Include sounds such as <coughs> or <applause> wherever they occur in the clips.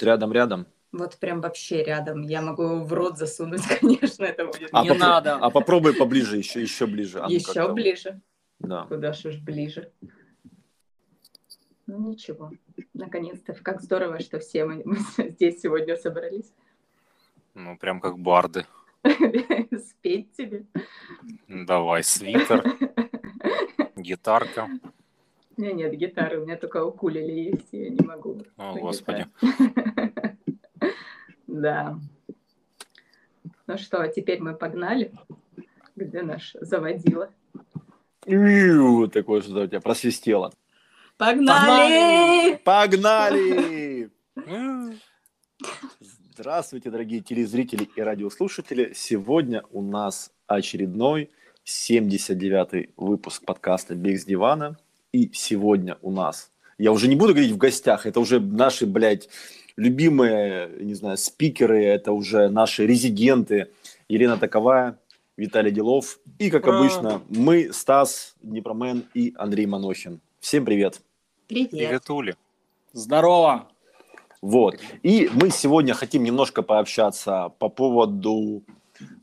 Вот рядом-рядом? Вот прям вообще рядом. Я могу в рот засунуть, <laughs> конечно, это будет. А Не попро- надо. А попробуй поближе, еще, еще ближе. А ну Еще как-то- ближе. Да. Куда ж уж ближе. Ну ничего. Наконец-то. Как здорово, что все мы, <laughs> мы здесь сегодня собрались. Ну, прям как барды. <laughs> Спеть тебе. Давай, свитер, гитарка. У меня нет гитары, у меня только укулеле есть, я не могу. О, господи. <laughs> Да. Ну что, теперь мы погнали. Где наш заводила? Такое что-то у тебя просвистело. Погнали! Погнали! <laughs> Здравствуйте, дорогие телезрители и радиослушатели. Сегодня у нас очередной 79-й выпуск подкаста «Бег с дивана». И сегодня у нас, я уже не буду говорить в гостях, это уже наши, блядь, любимые, не знаю, спикеры, это уже наши резиденты. Елена Таковая, Виталий Делов и, как Ура! обычно, мы, Стас Днепромен и Андрей Манохин. Всем привет! Привет. Приветули. Здорово! Вот. И мы сегодня хотим немножко пообщаться по поводу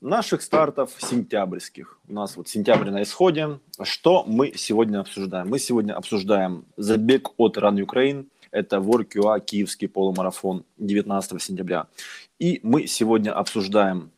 наших стартов сентябрьских. У нас вот сентябрь на исходе. Что мы сегодня обсуждаем? Мы сегодня обсуждаем забег от Run Ukraine. Это WorkUA Киевский полумарафон 19 сентября. И мы сегодня обсуждаем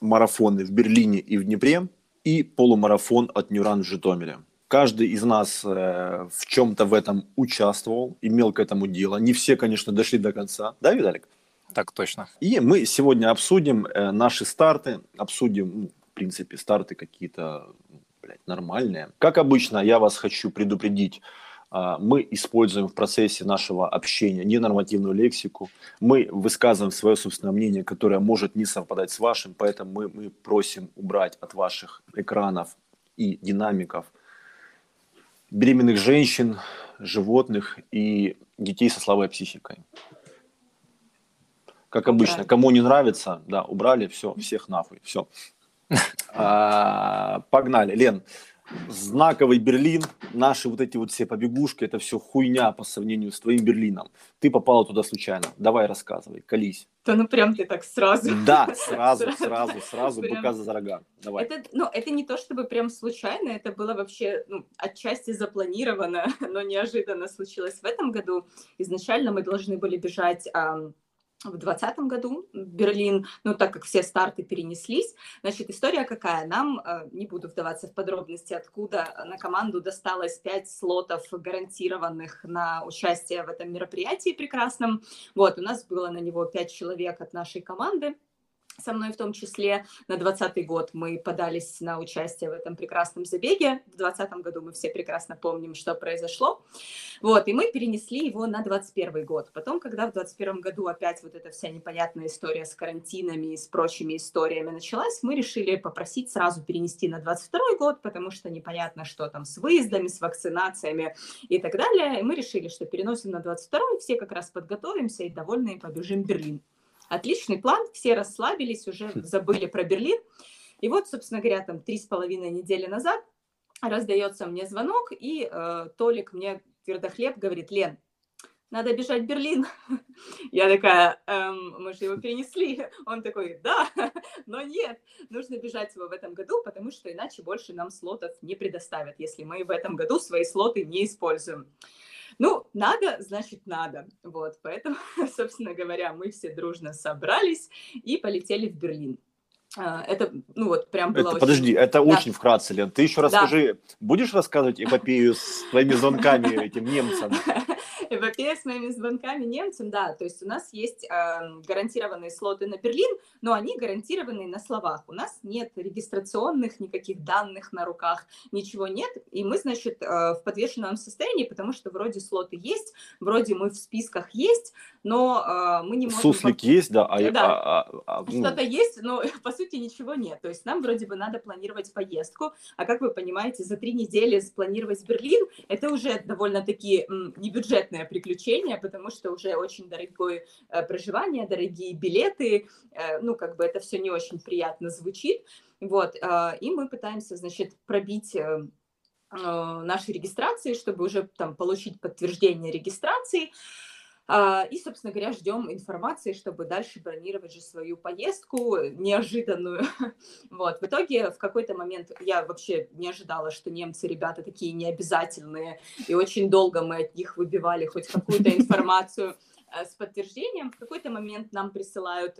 марафоны в Берлине и в Днепре и полумарафон от Нюран в Житомире. Каждый из нас э, в чем-то в этом участвовал, имел к этому дело. Не все, конечно, дошли до конца. Да, Виталик? Так точно. И мы сегодня обсудим э, наши старты, обсудим, ну, в принципе, старты какие-то ну, блядь, нормальные. Как обычно, я вас хочу предупредить, а, мы используем в процессе нашего общения ненормативную лексику, мы высказываем свое собственное мнение, которое может не совпадать с вашим, поэтому мы, мы просим убрать от ваших экранов и динамиков беременных женщин, животных и детей со слабой психикой. Как обычно, Убрали. кому не нравится, да, убрали, все, всех нахуй, все. <laughs> Погнали, Лен. Знаковый Берлин, наши вот эти вот все побегушки, это все хуйня по сравнению с твоим Берлином. Ты попала туда случайно. Давай рассказывай, колись. Да ну прям ты так сразу. Да, <laughs> сразу, Сразу. сразу, Прям. быка за рога. Давай. Это, ну, это не то чтобы прям случайно, это было вообще ну, отчасти запланировано, <laughs> но неожиданно случилось в этом году. Изначально мы должны были бежать в 2020 году в Берлин, но так как все старты перенеслись, значит, история какая? Нам, э, не буду вдаваться в подробности, откуда на команду досталось 5 слотов гарантированных на участие в этом мероприятии прекрасном. Вот, у нас было на него 5 человек от нашей команды, со мной в том числе. На 2020 год мы подались на участие в этом прекрасном забеге. В 2020 году мы все прекрасно помним, что произошло. Вот, и мы перенесли его на 2021 год. Потом, когда в 2021 году опять вот эта вся непонятная история с карантинами и с прочими историями началась, мы решили попросить сразу перенести на 2022 год, потому что непонятно, что там с выездами, с вакцинациями и так далее. И мы решили, что переносим на 22 все как раз подготовимся и довольные побежим в Берлин. Отличный план, все расслабились, уже забыли про Берлин. И вот, собственно говоря, там три с половиной недели назад раздается мне звонок, и э, Толик мне твердохлеб говорит, Лен, надо бежать в Берлин. <laughs> Я такая, «Эм, мы же его перенесли. <laughs> Он такой, да, <laughs> но нет, нужно бежать его в этом году, потому что иначе больше нам слотов не предоставят, если мы в этом году свои слоты не используем. Ну, надо, значит, надо. Вот, поэтому, <laughs> собственно говоря, мы все дружно собрались и полетели в Берлин. А, Это, ну вот, прям было Это, очень- подожди, это Да. очень вкратце, Лен. Ты еще Да. расскажи, будешь рассказывать эпопею с твоими звонками <laughs> этим немцам? <laughs> Эпопея с моими звонками немцам, да, то есть у нас есть э, гарантированные слоты на Берлин, но они гарантированы на словах. У нас нет регистрационных никаких данных на руках, ничего нет, и мы, значит, э, в подвешенном состоянии, потому что вроде слоты есть, вроде мы в списках есть, но э, мы не можем... Суслик есть, да, а, Да. а- а- а, Что-то есть, но <laughs> по сути ничего нет. То есть нам вроде бы надо планировать поездку, а как вы понимаете, за три недели спланировать Берлин это уже довольно-таки м, небюджетное приключение, потому что уже очень дорогое э, проживание, дорогие билеты, э, ну как бы это все не очень приятно звучит. Вот, э, и мы пытаемся, значит, пробить э, э, наши регистрации, чтобы уже там получить подтверждение регистрации. А, и, собственно говоря, ждем информации, чтобы дальше бронировать же свою поездку неожиданную. <laughs> Вот. В итоге в какой-то момент я вообще не ожидала, что немцы ребята такие необязательные, и очень долго мы от них выбивали хоть какую-то <laughs> информацию э, с подтверждением. В какой-то момент нам присылают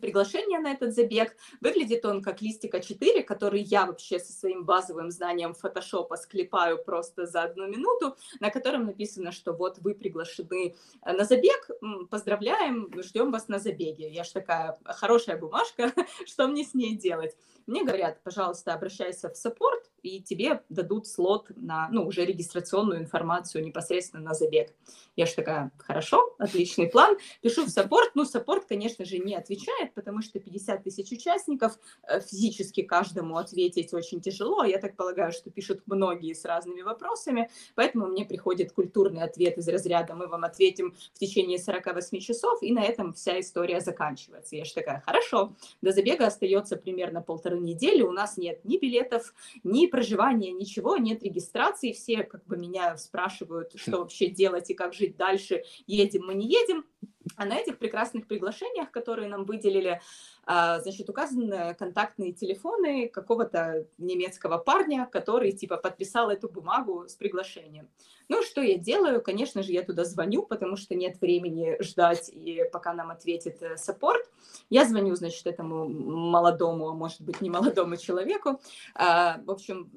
приглашение на этот забег. Выглядит он как листик А4, который я вообще со своим базовым знанием фотошопа склепаю просто за одну минуту, на котором написано, что вот вы приглашены э, на забег, поздравляем, ждем вас на забеге. Я ж такая хорошая бумажка, <laughs> что мне с ней делать? Мне говорят, пожалуйста, обращайся в support, и тебе дадут слот на, ну, уже регистрационную информацию непосредственно на забег. Я же такая, хорошо, отличный план. Пишу в support. Ну, support, конечно же, не отвечает, потому что 50 тысяч участников, э, физически каждому ответить очень тяжело. Я так полагаю, что пишут многие с разными вопросами, поэтому мне приходит культурный ответ из разряда «мы вам ответим в течение 48 часов», и на этом вся история заканчивается. Я же такая, хорошо, до забега остается примерно полторы недели, у нас нет ни билетов, ни проживания, ничего, нет регистрации, все как бы меня спрашивают, что <laughs> вообще делать и как жить дальше, едем мы, не едем. А на этих прекрасных приглашениях, которые нам выделили, а, значит, указаны контактные телефоны какого-то немецкого парня, который, типа, подписал эту бумагу с приглашением. Ну, что я делаю? Конечно же, я туда звоню, потому что нет времени ждать, и пока нам ответит э, саппорт. Я звоню, значит, этому молодому, а может быть, не молодому человеку. А, в общем,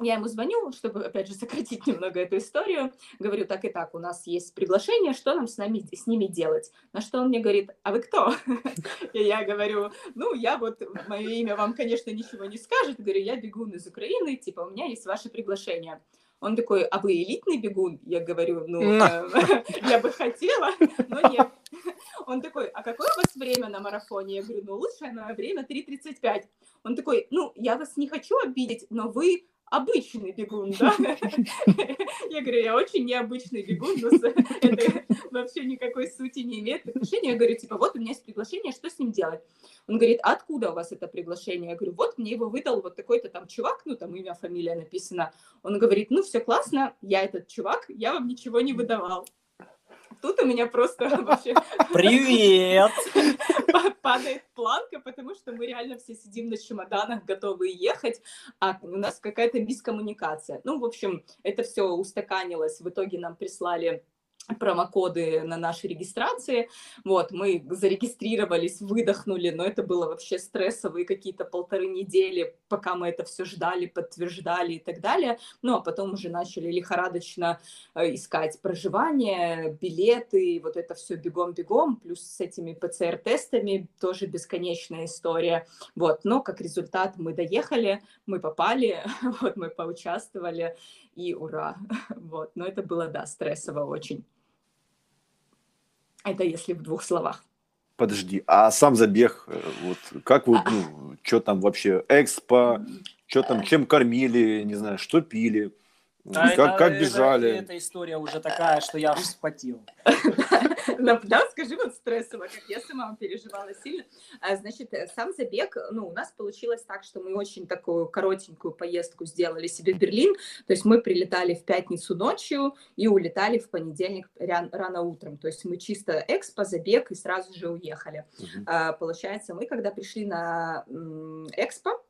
я ему звоню, чтобы, опять же, сократить немного эту историю. Говорю, так и так, у нас есть приглашение, что нам с, нами, с ними делать? На что он мне говорит, а вы кто? <laughs> И я говорю, ну, я вот, мое имя вам, конечно, ничего не скажет. Говорю, я бегун из Украины, типа, у меня есть ваше приглашение. Он такой, а вы элитный бегун? Я говорю, ну, э, <laughs> я бы хотела, но нет. <laughs> Он такой, а какое у вас время на марафоне? Я говорю, ну, лучшее мое время 3.35. Он такой, ну, я вас не хочу обидеть, но вы обычный бегун, да? <laughs> Я говорю, я очень необычный бегун, но <laughs> это вообще никакой сути не имеет отношения. Я говорю, типа, вот у меня есть приглашение, что с ним делать? Он говорит, откуда у вас это приглашение? Я говорю, вот мне его выдал вот такой-то там чувак, ну там имя, фамилия написано. Он говорит, ну все классно, я этот чувак, я вам ничего не выдавал тут у меня просто <laughs> вообще... Привет! <laughs> Падает планка, потому что мы реально все сидим на чемоданах, готовы ехать, а у нас какая-то мискоммуникация. Ну, в общем, это все устаканилось. В итоге нам прислали промокоды на нашей регистрации. Вот, мы зарегистрировались, выдохнули, но это было вообще стрессовые какие-то полторы недели, пока мы это все ждали, подтверждали и так далее. Ну, а потом уже начали лихорадочно э, искать проживание, билеты, вот это все бегом-бегом, плюс с этими ПЦР-тестами тоже бесконечная история. Вот, но как результат мы доехали, мы попали, <laughs> вот мы поучаствовали, и ура. <laughs> Вот, но это было, да, стрессово очень. Это если в двух словах. Подожди, а сам забег, э, вот как вы, ну, что там вообще, экспо, что там, чем кормили, не знаю, что пили? А как, это, как бежали? Это, эта история уже такая, что я аж вспотел. <laughs> Да, скажи вот стрессово, как я сама переживала сильно. А, значит, э, сам забег, ну, у нас получилось так, что мы очень такую коротенькую поездку сделали себе в Берлин. То есть мы прилетали в пятницу ночью и улетали в понедельник рано утром. То есть мы чисто экспо, забег и сразу же уехали. А, получается, мы когда пришли на экспо,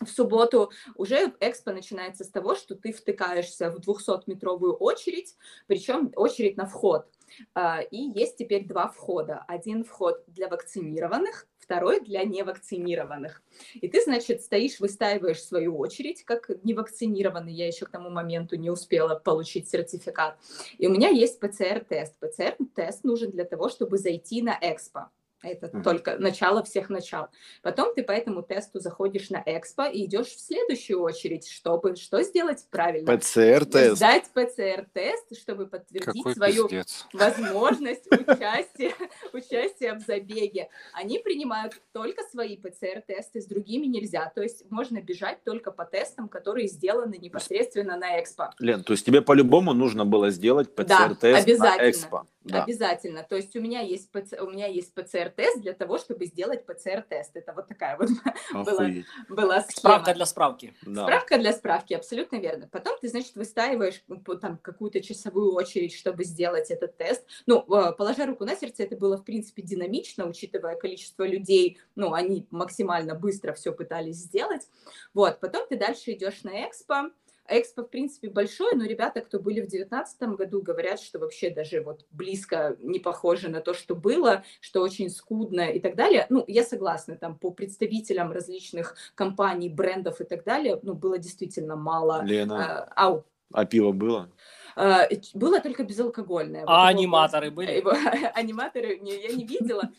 в субботу уже экспо начинается с того, что ты втыкаешься в 200-метровую очередь, причем очередь на вход. А, и есть теперь два входа. Один вход для вакцинированных, второй для невакцинированных. И ты, значит, стоишь, выстаиваешь свою очередь, как невакцинированный. Я еще к тому моменту не успела получить сертификат. И у меня есть ПЦР-тест. ПЦР-тест нужен для того, чтобы зайти на экспо. Это uh-huh. только начало всех начал. Потом ты по этому тесту заходишь на экспо и идешь в следующую очередь, чтобы что сделать правильно? ПЦР-тест. Сдать ПЦР-тест, чтобы подтвердить Какой свою пиздец. возможность участия, участия в забеге. Они принимают только свои ПЦР-тесты, с другими нельзя. То есть можно бежать только по тестам, которые сделаны непосредственно на экспо. Лен, то есть тебе по-любому нужно было сделать ПЦР-тест да, на экспо? Да. Обязательно. То есть у меня есть, ПЦ... у меня есть ПЦР ПЦР-тест для того, чтобы сделать ПЦР-тест. Это вот такая вот <laughs> была, Охуеть. была схема. Справка для справки. Да. Справка для справки, абсолютно верно. Потом ты, значит, выстаиваешь там какую-то часовую очередь, чтобы сделать этот тест. Ну, э, положа руку на сердце, это было, в принципе, динамично, учитывая количество людей. Ну, они максимально быстро все пытались сделать. Вот, потом ты дальше идешь на экспо. Экспо, в принципе, большой, но ребята, кто были в 2019 году, говорят, что вообще даже вот близко не похоже на то, что было, что очень скудно и так далее. Ну, я согласна, там по представителям различных компаний, брендов и так далее, ну, было действительно мало. Лена, А, ау. а пиво было? А, было только безалкогольное. Вот А его- аниматоры были? <laughs> аниматоры я не видела.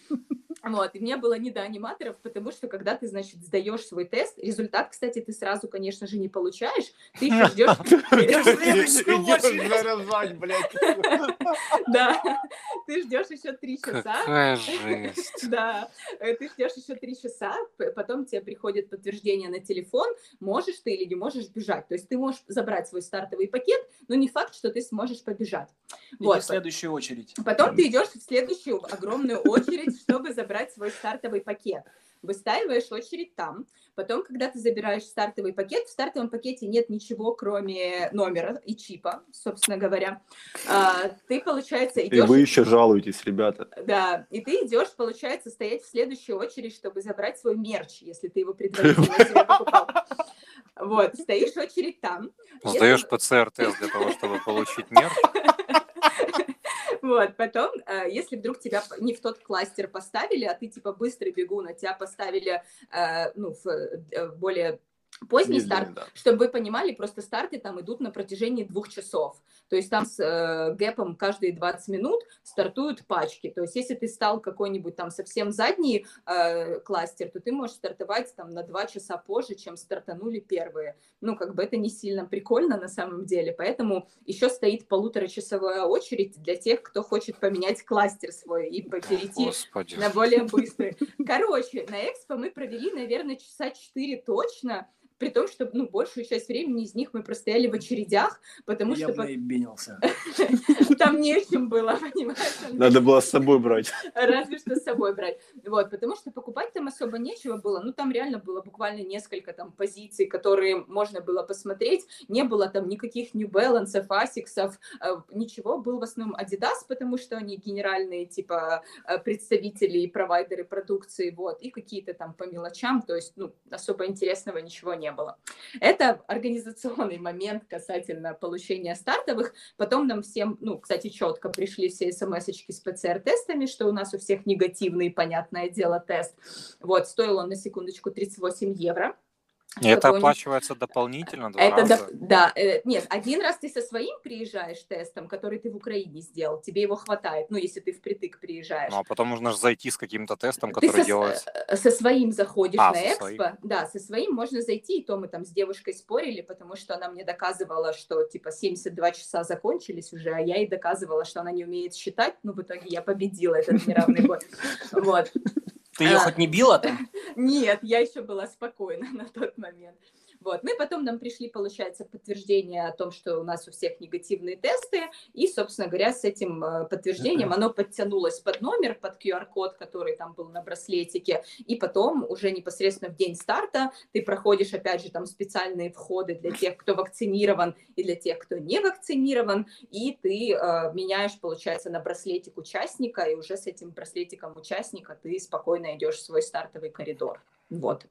Вот, и мне было не до аниматоров, потому что когда ты, значит, сдаешь свой тест, результат, кстати, ты сразу, конечно же, не получаешь, ты еще ждешь... <laughs> <laughs> Да, ты ждешь еще три часа. <laughs> Да, э, ты ждешь еще три часа, потом тебе приходит подтверждение на телефон, можешь ты или не можешь бежать. То есть ты можешь забрать свой стартовый пакет, но не факт, что ты сможешь побежать. Вот. в следующую очередь. Потом ты идешь в следующую огромную очередь, чтобы забрать свой стартовый пакет. Выстаиваешь очередь там. Потом, когда ты забираешь стартовый пакет, в стартовом пакете нет ничего, кроме номера и чипа, собственно говоря. А, Ты, получается, И идешь... вы еще жалуетесь, ребята. Да, и ты идешь, получается, стоять в следующую очередь, чтобы забрать свой мерч, если ты его предварительно <laughs> себе покупал. Вот, стоишь очередь там. Сдаешь ПЦР-тест для того, чтобы получить мерч. <laughs> <laughs> Вот, потом, э, если вдруг тебя не в тот кластер поставили, а ты типа быстрый бегун, а тебя поставили, э, ну, в э, более поздний Медленно, старт, да. чтобы вы понимали, просто старты там идут на протяжении двух часов. То есть там с э, гэпом каждые 20 минут стартуют пачки. То есть если ты стал какой-нибудь там совсем задний э, кластер, то ты можешь стартовать там на 2 часа позже, чем стартанули первые. Ну, как бы это не сильно прикольно на самом деле. Поэтому еще стоит полуторачасовая очередь для тех, кто хочет поменять кластер свой и перейти Господи. на более <laughs> быстрый. Короче, на экспо мы провели, наверное, часа 4 точно, при том, что ну, большую часть времени из них мы простояли в очередях, потому Я что по- наебенился. <laughs> там нечем было, понимаешь? Надо было с собой брать. Разве что с собой брать. Вот, потому что покупать там особо нечего было. Ну, там реально было буквально несколько там позиций, которые можно было посмотреть. Не было там никаких New Balance, Asics, э, ничего. Был в основном Adidas, потому что они генеральные, типа, э, представители и провайдеры продукции, вот, и какие-то там по мелочам, то есть, ну, особо интересного ничего не было. Это организационный момент касательно получения стартовых. Потом нам всем, ну, кстати, четко пришли все смс-очки с ПЦР-тестами, что у нас у всех негативный, понятное дело, тест. Вот, стоил он на секундочку 38 евро. И это оплачивается дополнительно два Это раза. доп- да, э, нет, один раз ты со своим приезжаешь тестом, который ты в Украине сделал, тебе его хватает, ну, если ты впритык приезжаешь. Ну, а потом нужно же зайти с каким-то тестом, Ты который со, делается. э, со своим заходишь А, на экспо, своим. да, со своим можно зайти, и то мы там с девушкой спорили, потому что она мне доказывала, что типа 72 часа закончились уже, а я ей доказывала, что она не умеет считать, ну, в итоге я победила этот неравный бой. <laughs> Вот. Ты ее А. хоть не била там? <laughs> Нет, я еще была спокойна <laughs> на тот момент. Вот. Ну и потом нам пришли, получается, подтверждение о том, что у нас у всех негативные тесты, и, собственно говоря, с этим э, подтверждением оно подтянулось под номер, под QR-код, который там был на браслетике, и потом уже непосредственно в день старта ты проходишь, опять же, там специальные входы для тех, кто вакцинирован, и для тех, кто не вакцинирован, и ты э, меняешь, получается, на браслетик участника, и уже с этим браслетиком участника ты спокойно идешь в свой стартовый коридор. Вот.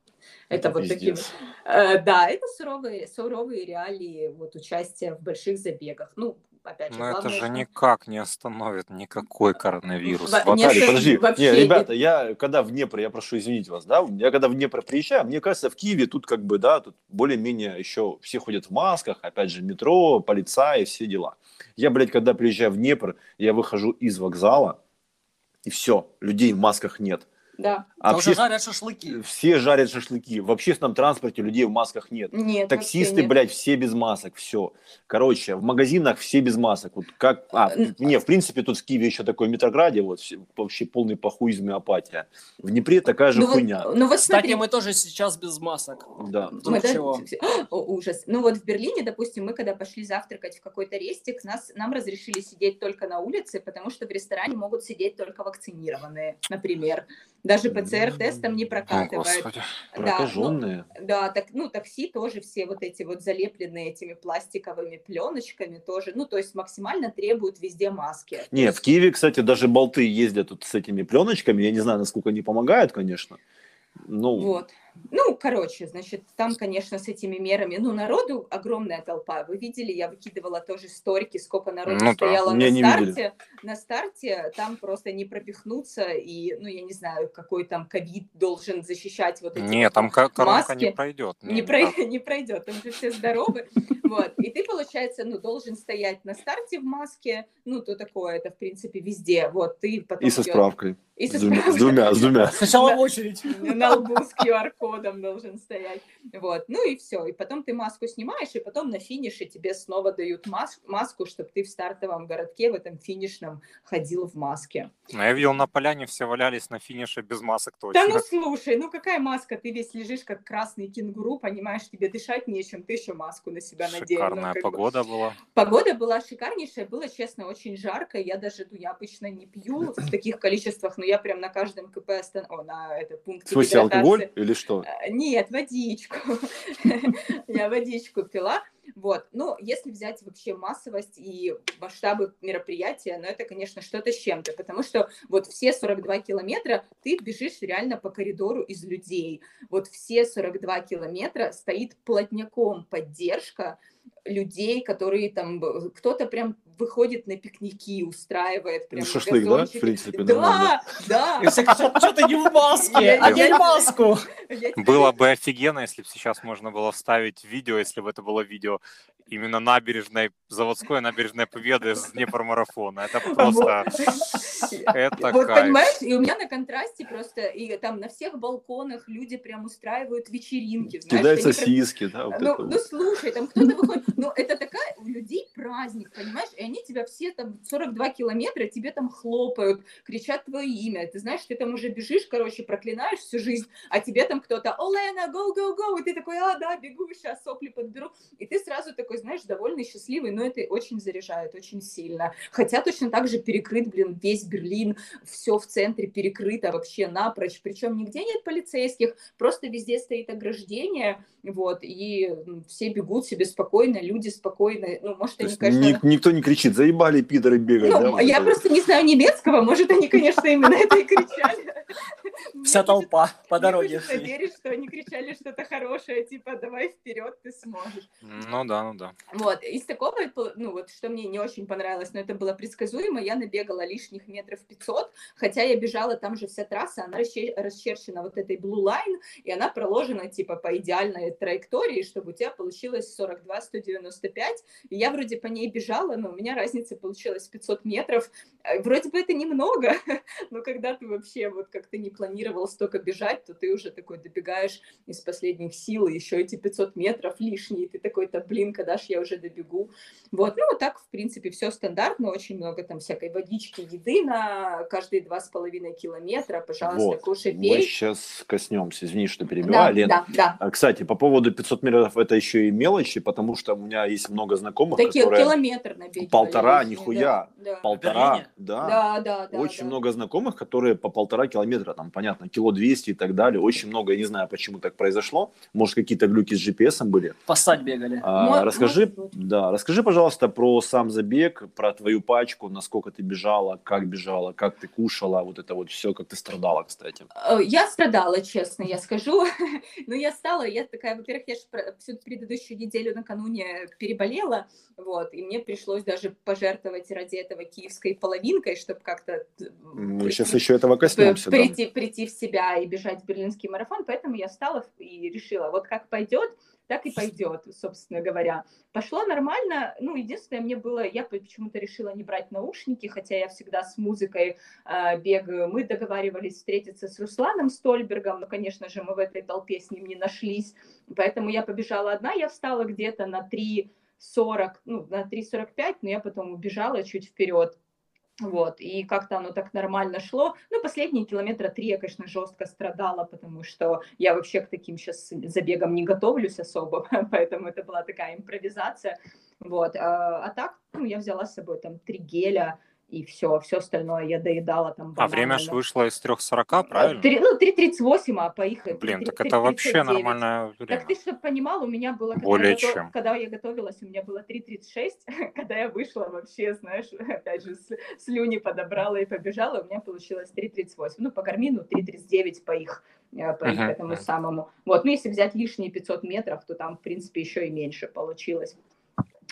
Это, вот такие. пиздец. Э, да, это суровые, суровые реалии вот участия в больших забегах. Ну, опять же, Но это главное, же что- никак не остановит никакой коронавирус. Во- Вот Нет, это подожди. вообще Не, нет. ребята, я когда в Днепр, я прошу извинить вас, да, я когда в Днепр приезжаю, мне кажется, в Киеве тут как бы, да, тут более-менее еще все ходят в масках, опять же, метро, полицаи, все дела. Я, блядь, когда приезжаю в Днепр, я выхожу из вокзала, и все, людей в масках нет. Да. А уже Обще- жарят шашлыки. Все жарят шашлыки. В общественном транспорте людей в масках нет. Нет, Таксисты, нет. блядь, все без масок, все. Короче, в магазинах все без масок. Вот как... А, не, в принципе, тут в Киеве еще такой Метрограде, вот все- вообще полный похуизм и апатия. В Днепре такая же Ну вот, хуйня. ну вот Кстати, смотри, мы тоже сейчас без масок. Да. Вдруг мы да- чего? О, ужас. Ну вот в Берлине, допустим, мы когда пошли завтракать в какой-то рестик, нас, нам разрешили сидеть только на улице, потому что в ресторане могут сидеть только вакцинированные, например. Даже ПЦР-тест там не О, прокатывает. господи. Да, ну, Прокаженные. да, так, ну, такси тоже все вот эти вот залепленные этими пластиковыми пленочками тоже, ну, то есть максимально требуют везде маски. Не, в Киеве, кстати, даже болты ездят тут с этими пленочками. Я не знаю, насколько они помогают, конечно. Ну, Вот. Ну, короче, значит, там, конечно, с этими мерами, ну, народу огромная толпа. Вы видели, я выкидывала тоже сторики, сколько народу Ну да, стояло меня на не старте. видели. На старте там просто не пропихнуться, и, ну, я не знаю, какой там ковид должен защищать вот эти Не, вот там ко- коронка не маски. пройдет. не, прой- <laughs> не пройдет, там же все здоровы. Вот. И ты, получается, ну, должен стоять на старте в маске, ну, то такое, это, в принципе, везде. Вот, ты потом... и со справкой. И со С двумя, с справкой. двумя, с двумя. Сначала <laughs> Да. очередь. на лбу с QR-кодом должен стоять. Вот. Ну и все. И потом ты маску снимаешь, и потом на финише тебе снова дают мас- маску, чтобы ты в стартовом городке, в этом финишном, ходил в маске. Ну, я видел, на поляне все валялись на финише без масок Да точно. ну слушай, ну какая маска? Ты весь лежишь как красный кенгуру, понимаешь, тебе дышать нечем, ты еще маску на себя надел. Ну, Шикарная бы. погода была. Погода была шикарнейшая, было, честно, очень жарко. Я даже, ну, я обычно не пью в таких количествах, но я прям на каждом КП остан... О, на это, В пункте смысле, алкоголь или что? Э, Нет, водичку. <laughs> Я водичку пила. Вот. Ну, если взять вообще массовость и масштабы мероприятия, ну, это, конечно, что-то с чем-то, потому что вот все 42 километра ты бежишь реально по коридору из людей. Вот все 42 километра стоит плотняком поддержка людей, которые там, б- кто-то прям выходит на пикники, устраивает прям Шашлык, да, в принципе. Да, да. все кричат, что ты не в маске? Я- Одень <laughs> я- маску! Я тебе Было бы офигенно, если бы сейчас можно было вставить видео, если бы это было видео именно набережной, заводской набережной Победы с Днепр-марафона. Это просто... <laughs> Это вот кайф. понимаешь, и у меня на контрасте просто, и там на всех балконах люди прям устраивают вечеринки. прям- сосиски, да, вот ну, ну, вот. слушай, там кто-то выходит, ну, это такая у людей праздник, понимаешь, и они тебя все там 42 километра, тебе там хлопают, кричат твое имя, ты знаешь, ты там уже бежишь, короче, проклинаешь всю жизнь, а тебе там кто-то, Олена, go, go, go, и ты такой, а, да, бегу, сейчас сопли подберу, и ты сразу такой, знаешь, довольный, счастливый, но это очень заряжает, очень сильно, хотя точно так же перекрыт, блин, весь Берлин, все в центре перекрыто вообще напрочь, причем нигде нет полицейских, просто везде стоит ограждение, вот, и все бегут себе спокойно, люди спокойно, ну, может, То они, конечно... ни- никто не кричит, заебали пидоры бегать, Ну, да? я это вот. просто не знаю немецкого, может, они, конечно, именно это и кричали. Вся толпа по дороге шли. верить, что они кричали что-то хорошее, типа, давай вперед, ты сможешь. Ну да, ну да. Вот, из такого, ну вот, что мне не очень понравилось, но это было предсказуемо, я набегала лишних метров 500, хотя я бежала, там же вся трасса, она расче- расчерчена вот этой blue line, и она проложена, типа, по идеальной траектории, чтобы у тебя получилось 42-195, и я вроде по ней бежала, но у меня разница получилась 500 метров, Э, вроде бы это немного, <laughs> но когда ты вообще вот как ты не планировал столько бежать, то ты уже такой добегаешь из последних сил, и еще эти 500 метров лишние, и ты такой-то, блин, когда ж я уже добегу. Вот, ну, вот так, в принципе, все стандартно, очень много там всякой водички, еды на каждые два с половиной километра, пожалуйста, Вот. кушай, Мы пей. сейчас коснемся, извини, что Да, перебиваю, Лен. да, да. А, Кстати, по поводу 500 метров, это еще и мелочи, потому что у меня есть много знакомых, Такие которые километр набегали. полтора, лишние, нихуя. Да, да. полтора, да, Да, да, да. очень да. много знакомых, которые по полтора километра, там, понятно, кило 200 и так далее, очень много, я не знаю, почему так произошло, может, какие-то глюки с GPS были. Поссать бегали. А, Мо- расскажи, может да, расскажи, пожалуйста, про сам забег, про твою пачку, насколько ты бежала, как бежала, как ты кушала, вот это вот все, как ты страдала, кстати. Э, Я страдала, честно, я скажу. <laughs> Но я стала, я такая, во-первых, я же всю предыдущую неделю накануне переболела, вот, и мне пришлось даже пожертвовать ради этого киевской половинкой, чтобы как-то Мы сейчас прийти- еще этого коснемся, да. прийти, прийти в себя и бежать в берлинский марафон, поэтому я встала и решила, вот как пойдет, так и пойдет, собственно говоря. Пошло нормально, ну, единственное, мне было, я почему-то решила не брать наушники, хотя я всегда с музыкой э, бегаю. Мы договаривались встретиться с Русланом Стольбергом, но, конечно же, мы в этой толпе с ним не нашлись, поэтому я побежала одна, я встала где-то на 3.40, ну, на 3.45, но я потом убежала чуть вперед, вот, и как-то оно так нормально шло. Ну, последние километра три я, конечно, жестко страдала, потому что я вообще к таким сейчас забегам не готовлюсь особо, <laughs> поэтому это была такая импровизация. Вот, а, а так, ну, я взяла с собой там три геля, и все, все остальное я доедала там. А время же вышло из 3.40, правильно? 3, ну, 3.38, а по их... Блин, 3, так 3, это 3, вообще нормальное время. Так ты чтобы понимал, у меня было... Когда Более я чем. Готов, когда я готовилась, у меня было 3.36, <laughs> когда я вышла вообще, знаешь, <laughs> опять же, слюни подобрала и побежала, у меня получилось 3.38. Ну, по гармину 3.39 по их э, по их uh-huh. этому самому. Вот, ну, если взять лишние 500 метров, то там, в принципе, еще и меньше получилось.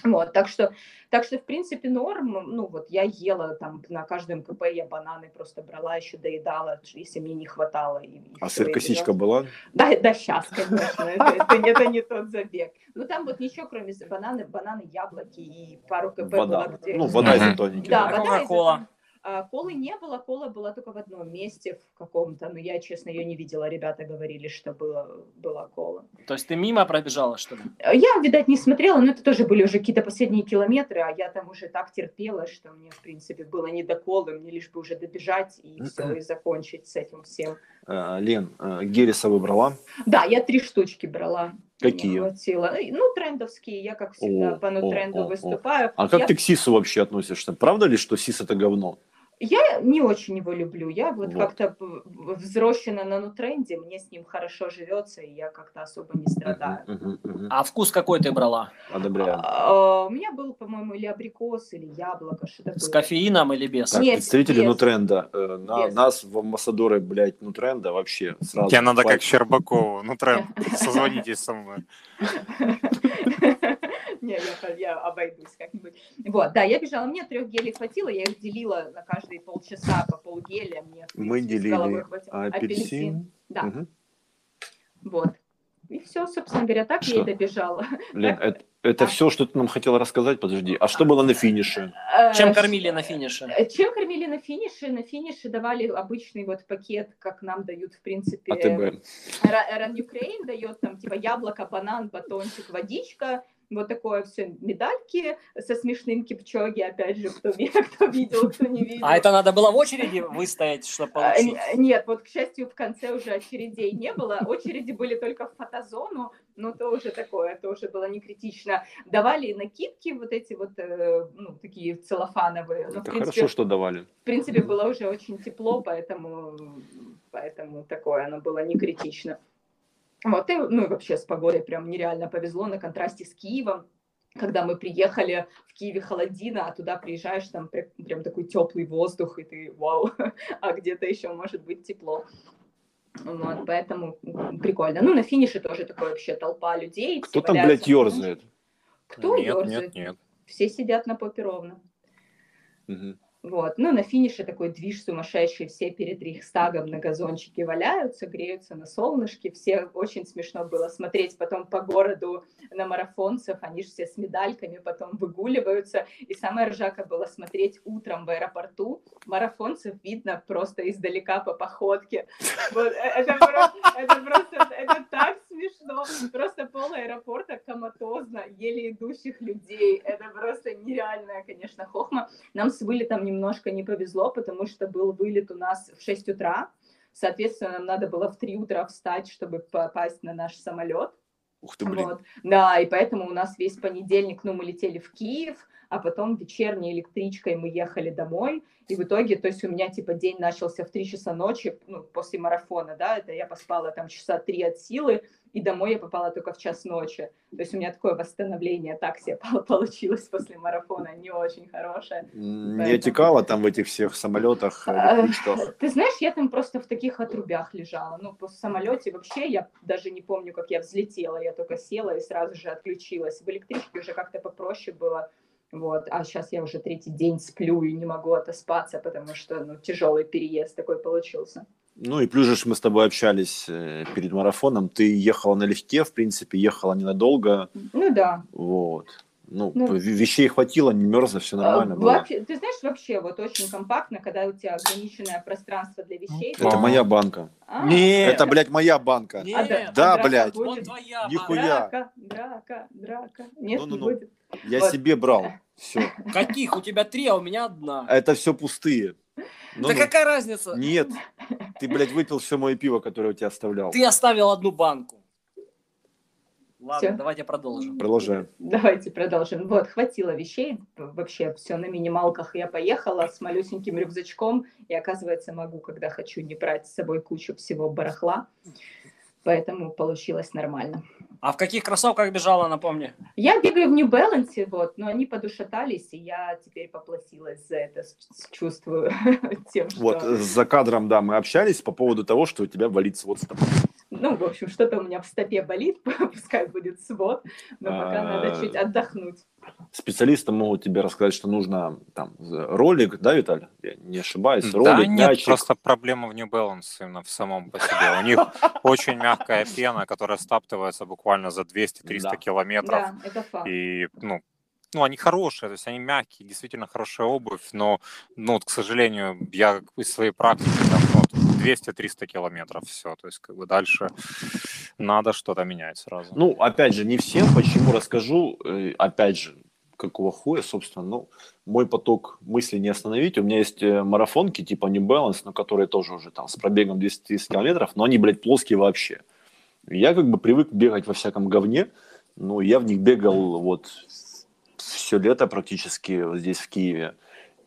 Вот, так что, так что, в принципе, норм, ну, вот я ела там на каждом КП, я бананы просто брала, еще доедала, если мне не хватало. И, и а сыр-косичка была? Да, да, сейчас, конечно, <laughs> это, это, это не тот забег. Ну, там вот ничего, кроме бананы, бананы, яблоки и пару КП вода. было, где... Ну, вода изотоники. Да, да. вода Кока-кола. А, Колы не было, кола была только в одном месте, в каком-то, но я, честно, ее не видела. Ребята говорили, что было, была кола. То есть ты мимо пробежала, что ли? Я, видать, не смотрела, но это тоже были уже какие-то последние километры, а я там уже так терпела, что мне, в принципе, было не до колы, мне лишь бы уже добежать и все, и закончить с этим всем. А, Лен, а, Гериса выбрала? Да, я три штучки брала. Какие? Мне хватило. Ну, трендовские, я, как всегда, О, по ну, о, тренду о, о. выступаю. А как Я- ты к СИСу вообще относишься? Правда ли, что СИС это говно? Я не очень его люблю. Я вот, Вот. как-то взросшена на нутренде, мне с ним хорошо живется, и я как-то особо не страдаю. Мгм, мгм, мгм. А вкус какой ты брала? Одобряю. А, У меня был, по-моему, или абрикос, или яблоко, что-то С было. кофеином или без? Так, Нет, представители без. Нутренда, э, на- Без. нас в амбассадоры, блядь, Нутренда вообще сразу. Тебе надо как пальцем. Щербакову. Ну, тренд, созвонитесь со мной. <laughs> <laughs> Не, я, я обойдусь как-нибудь. Вот, да, я бежала, мне трех гелей хватило, я их делила на каждые полчаса по полгеля. Мне, Мы делили апельсин. Да, Мгм. вот. И все, собственно говоря, так я Что? и добежала. Лен, это, это А. все, что ты нам хотела рассказать? Подожди. А что было на финише? Чем Э, кормили на финише? Э, Чем кормили на финише? На финише давали обычный вот пакет, как нам дают, в принципе, АТБ. Run Ukraine дает там типа яблоко, банан, батончик, водичка, вот такое все, медальки со смешным кипчоги, опять же, кто, <laughs> кто видел, кто не видел. А это надо было в очереди выстоять, чтобы А, получить? Нет, вот, к счастью, в конце уже очередей не было. Очереди были только в фотозону, но то уже такое, это уже было не критично. Давали накидки вот эти вот, э, ну, такие целлофановые. Но, в Это принципе, хорошо, что давали. в принципе, было уже очень тепло, поэтому, поэтому такое оно было не критично. Вот, и, ну и вообще с погодой прям нереально повезло на контрасте с Киевом. Когда мы приехали в Киеве холодина, а туда приезжаешь, там прям, прям такой теплый воздух, и ты вау, <laughs> а где-то еще может быть тепло. Вот, поэтому прикольно. Ну, на финише тоже такой вообще толпа людей. Кто там, блядь, ерзает? Кто Нет, ерзает? нет, нет. Все сидят на попе ровно. Мгм. Вот. Ну, на финише такой движ сумасшедший, все перед Рейхстагом на газончике валяются, греются на солнышке, все очень смешно было смотреть потом по городу на марафонцев, они же все с медальками потом выгуливаются, и самое ржака было смотреть утром в аэропорту, марафонцев видно просто издалека по походке, Вот, э, это, это просто, это так смешно, просто пол аэропорта коматозно, еле идущих людей, это просто нереальная, конечно, хохма, нам с вылетом немножко не повезло, потому что был вылет у нас в 6 утра. Соответственно, нам надо было в 3 утра встать, чтобы попасть на наш самолет. Ух ты, блин. Вот. Да, и поэтому у нас весь понедельник, ну, мы летели в Киев, а потом вечерней электричкой мы ехали домой. И в итоге, то есть у меня типа день начался в 3 часа ночи, ну, после марафона, да, это я поспала там часа 3 от силы, и домой я попала только в час ночи. То есть у меня такое восстановление так себе <laughs> пол- получилось после марафона, не очень хорошее. Не Поэтому- отекало там в этих всех самолетах, А, электричках? <laughs> Ты знаешь, я там просто в таких отрубях лежала. Ну, по самолете вообще я даже не помню, как я взлетела. Я только села и сразу же отключилась. В электричке уже как-то попроще было. Вот. А сейчас я уже третий день сплю и не могу отоспаться, потому что ну, тяжелый переезд такой получился. Ну и плюс же мы с тобой общались э, перед марафоном. Ты ехала налегке, в принципе, ехала ненадолго. Ну да. Вот. Ну, Ну. вещей хватило, не мерзло, все нормально А, было. вообще, ты знаешь, вообще вот очень компактно, когда у тебя ограниченное пространство для вещей. Ну, Это А. моя банка. А, Нет. Это, блядь, моя банка. Нет. а да- Да, а драка блядь. будет? Вон твоя Нихуя. Драка, драка, драка. Нет, не Ну-ну-ну. будет. Я Вот. себе брал. Все. Каких? У тебя три, а у меня одна. Это все пустые. Ну, да ну. какая разница? Нет. Ты, блядь, выпил все мое пиво, которое у тебя оставлял. Ты оставил одну банку. Ладно, Всё. давайте продолжим. Продолжаем. Давайте продолжим. Вот, хватило вещей. Вообще все на минималках я поехала с малюсеньким рюкзачком. И оказывается, могу, когда хочу, не брать с собой кучу всего барахла. Поэтому получилось нормально. А в каких кроссовках бежала, напомни? Я бегаю в New Balance, вот, но они подушатались, и я теперь поплатилась за это, с- с- чувствую <laughs> тем, что... Вот, э, за кадром, да, мы общались по поводу того, что у тебя болит свод стопы. Ну, в общем, что-то у меня в стопе болит, <laughs> пускай будет свод, но пока А. надо чуть отдохнуть. Специалисты могут тебе рассказать, что нужно там ролик, да, Виталий? Я не ошибаюсь. Да Ролик, нет, мячик. просто проблема в New Balance именно в самом по себе. У них <laughs> очень мягкая пена, которая стаптывается буквально за 200-300 Да. километров. Да, это факт. И, ну, ну, они хорошие, то есть они мягкие, действительно хорошая обувь, но, ну, вот, к сожалению, я из своей практики там, 200-300 километров, все, то есть, как бы дальше надо что-то менять сразу. Ну, опять же, не всем, почему расскажу, э, опять же, какого хуя, собственно, ну, мой поток мыслей не остановить. У меня есть э, марафонки типа New Balance, но которые тоже уже там с пробегом 230 километров, но они, блядь, плоские вообще. Я как бы привык бегать во всяком говне, но я в них бегал вот все лето практически вот здесь в Киеве.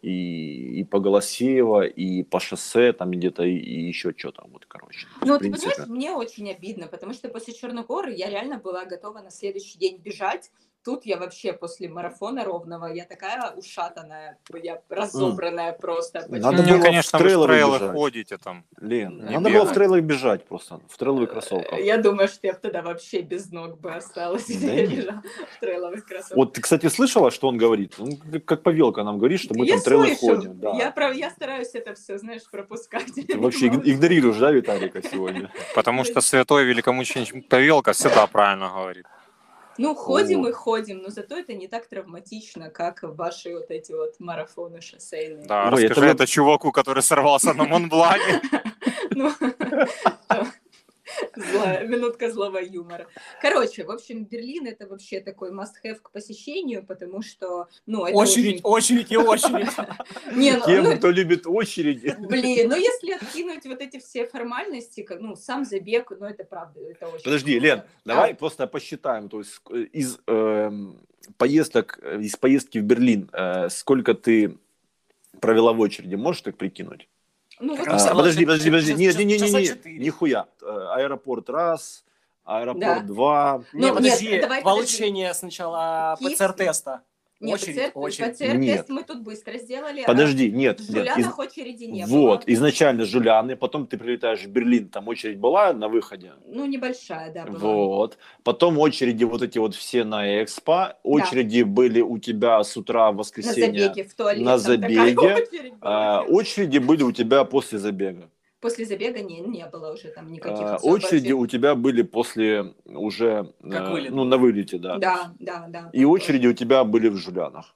И, и по Голосеево, и по шоссе, там где-то, и, и еще что-то, вот, короче. Ну, ты принципе. понимаешь, мне очень обидно, потому что после Черногоры я реально была готова на следующий день бежать. Тут я вообще после марафона ровного, я такая ушатанная, я разобранная просто. Надо ну, было в конечно, вы в трейлы трейлы бежать. ходите там. Лен, Не надо было в бегать. трейлах бежать просто, в трейловых кроссовках. Я думаю, что я бы тогда вообще без ног бы осталась, Да <laughs> я нет. бежала в трейловых кроссовках. Вот ты, кстати, слышала, что он говорит? Он как- Павелка нам говорит, что мы я там трейлы ходим. Да. Я, прав- я стараюсь это все, знаешь, пропускать. Ты вообще иг- игнорируешь, да, Виталика сегодня? Потому что святой великомученик Павелка всегда правильно говорит. Ну, ходим О. и ходим, но зато это не так травматично, как ваши вот эти вот марафоны шоссейные. Да, Ой, это расскажи вот- это чуваку, который сорвался на Монблане. <laughs> <laughs> Злая- <laughs> минутка злого юмора. Короче, в общем, Берлин это вообще такой must-have к посещению, потому что, ну, это Очередь, очередь и очередь. очень- <laughs> Не, ну, Тем, ну, кто любит очереди. блин, ну <laughs> если откинуть вот эти все формальности, как, ну, сам забег, ну, это правда, это очень Подожди. Лен, давай А, просто посчитаем. То есть э, из эм, поездок, э, из поездки в Берлин, э, сколько ты провела в очереди, можешь так прикинуть? Ну, вот А, подожди, подожди, подожди. часа- Не, не, не, не, не, нихуя. Э, Аэропорт раз, аэропорт Да. два. Ну, Не, нет, подожди, давай, получение сначала Киевский. ПЦР-теста. Не, очередь, ПЦР, очередь. ПЦР-тест Нет. мы тут быстро сделали. а Подожди, нет, В нет. из- Жулянах очереди не Вот, было. изначально Жуляны, потом ты прилетаешь в Берлин, там очередь была на выходе. Ну, небольшая, да, была. Вот. Потом очереди вот эти вот все на экспо. Очереди были у тебя с утра в На воскресенье. забеге в туалет. на забеге. <laughs> А, очереди были у тебя после забега. После забега не, не было уже там никаких А, очереди у тебя были после уже, Как э, вылет. ну, на вылете, да. Да, да, да. И очереди у тебя были в Жулянах.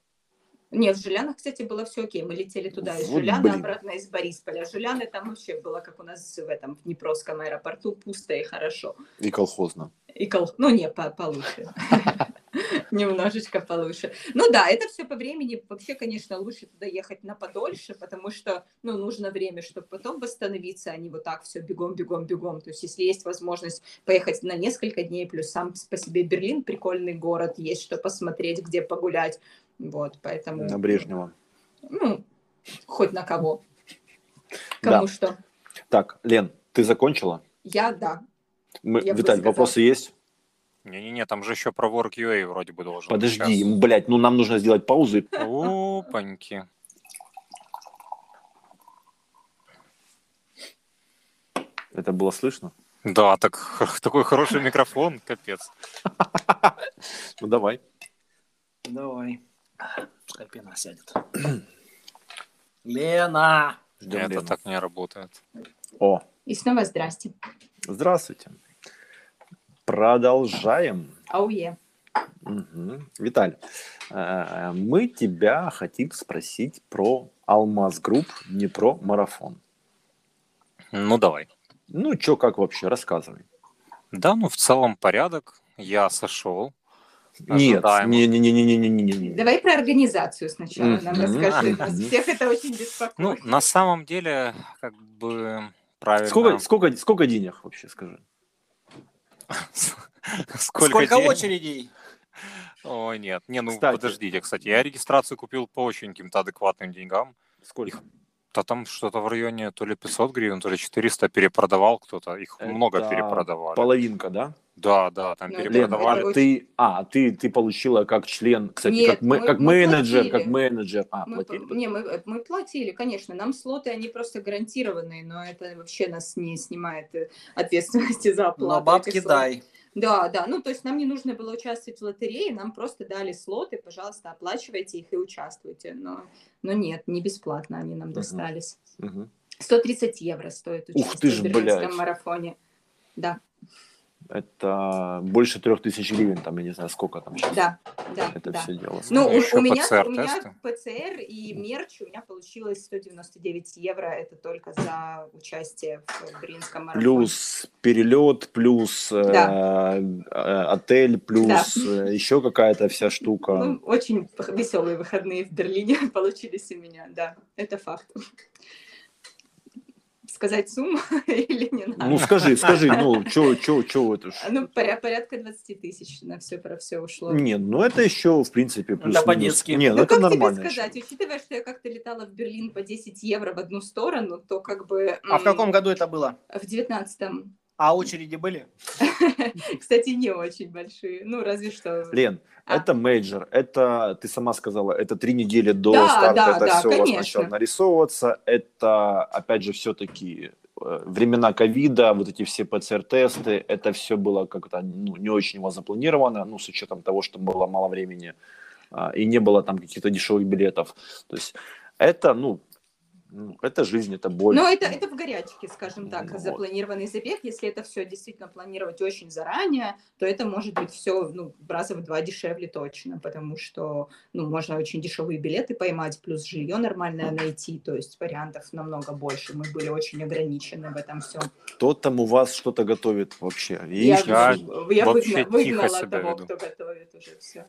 Нет, в Жулянах, кстати, было все окей. Мы летели туда из Вот Жуляна, блин. обратно из Борисполя. Жуляны там вообще было, как у нас в этом в Днепровском аэропорту, пусто и хорошо. И колхозно. И кол... Ну, не, по получше. <laughs> <laughs> Немножечко получше. Ну да, это все по времени. Вообще, конечно, лучше туда ехать на подольше, потому что, ну, нужно время, чтобы потом восстановиться, а не вот так все бегом, бегом, бегом. То есть, если есть возможность поехать на несколько дней, плюс сам по себе Берлин прикольный город, есть что посмотреть, где погулять. Вот, поэтому... На Брежнева. Ну, хоть на кого. <laughs> Да. Кому что. Так, Лен, ты закончила? Я, да. Мы, Я Виталь, вопросы есть? Не-не-не, там же еще про WorkUA вроде бы должен быть Подожди, сейчас. блядь, ну нам нужно сделать паузу. и- Опаньки. Это было слышно? Да, так, <laughs> такой хороший микрофон, капец. <laughs> Ну давай. Давай. Пускай пена сядет. Лена! Ждем Это Лену. так не работает. О, И снова здрасте. Здравствуйте. Продолжаем. Ауе. Угу. Виталь, э, мы тебя хотим спросить про Алмаз Групп Днепро Марафон. Ну, давай. Ну, чё, как вообще, рассказывай. Да, ну, в целом порядок. Я сошел. Нет, Ожидаемо. не-не-не-не-не-не-не. Давай про организацию сначала нам расскажи. Нас всех это очень Ну, беспокоит. на самом деле, как бы правильно... Сколько, сколько, сколько денег вообще, скажи? <laughs> Сколько, Сколько очередей? Ой, нет. Не, ну Кстати. подождите, кстати, я регистрацию купил по очень каким-то адекватным деньгам. Сколько? Да там что-то в районе то ли 500 гривен, то ли 400 перепродавал кто-то. Их много Это перепродавали. Половинка, да? Да, да, там Ну, Лен, перепродавали. это а ты, а, ты, ты получила как член, кстати, Нет, как, мы, как мы менеджер, платили. как менеджер. А, Мы, платили? не, мы, мы платили, конечно. Нам слоты, они просто гарантированные, но это вообще нас не снимает э, ответственности за оплату. Но бабки этих слотов. Да, да. Ну, то есть нам не нужно было участвовать в лотерее, нам просто дали слоты, пожалуйста, оплачивайте их и участвуйте. Но, но нет, не бесплатно они нам достались. Мгм. 130 евро стоит Ух участие ты ж, в берлинском блядь. марафоне. Да, Это больше трех тысяч гривен, там, я не знаю, сколько там сейчас. да, да. Это да. все дело. Ну, у, у меня, ПЦР у меня. ПЦР и мерч у меня получилось 199 евро. Это только за участие в берлинском марафоне. Плюс перелет, плюс э, Да. э, отель, плюс э, еще какая-то вся штука. Ну, очень веселые выходные в Берлине <laughs> получились у меня, да, это факт. Сказать сумму <laughs> или не надо? Ну скажи, скажи, ну что, что, что это? ж? Ну, поря- порядка 20 тысяч на все про все ушло. Нет, ну это еще, в принципе, плюс по-детски. Не, ну, Ну, это как нормально. тебе сказать, учитывая, что я как-то летала в Берлин по 10 евро в одну сторону, то как бы... А в каком году это было? В 19-м. А очереди были? <laughs> Кстати, не очень большие. Ну, разве что... Лен, А. это мейджор, это, ты сама сказала, это три недели до Да, старта, да, это да, все у вас начало нарисовываться, это, опять же, все-таки времена ковида, вот эти все ПЦР-тесты, это все было как-то ну, не очень у вас запланировано, ну, с учетом того, что было мало времени, а, и не было там каких-то дешевых билетов. То есть это, ну, это жизнь, это боль. Ну, это, это в горячке, скажем так, Вот. запланированный забег. Если это все действительно планировать очень заранее, то это может быть все ну, раза в два дешевле точно, потому что ну, можно очень дешевые билеты поймать, плюс жилье нормальное найти, то есть вариантов намного больше. Мы были очень ограничены в этом всем. Кто там у вас что-то готовит вообще? Я, Яичницу? Я я вообще выгнала себя того, веду. кто готовит уже все.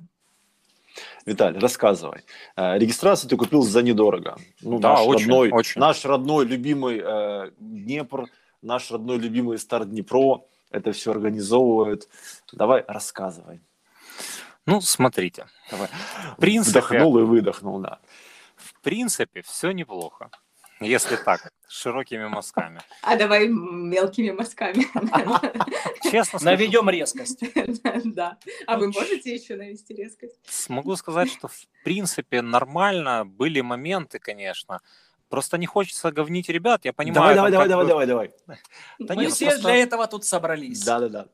Виталий, рассказывай. Э, Регистрацию ты купил за недорого. Ну, Да, наш очень, родной, очень. наш родной любимый э, Днепр, наш родной любимый Старт Днепро это все организовывают. Давай, рассказывай. Ну, смотрите. Давай. В принципе- Вдохнул и выдохнул, да. В принципе, все неплохо. Если так, с широкими мазками. А давай мелкими мазками. <laughs> Честно скажу, Наведем резкость. <laughs> Да. А вы можете еще навести резкость? смогу сказать, что в принципе нормально. Были моменты, конечно. Просто не хочется говнить ребят, я понимаю. давай, давай, давай, давай, давай, давай. Да Мы все для этого тут собрались. Да, да, да.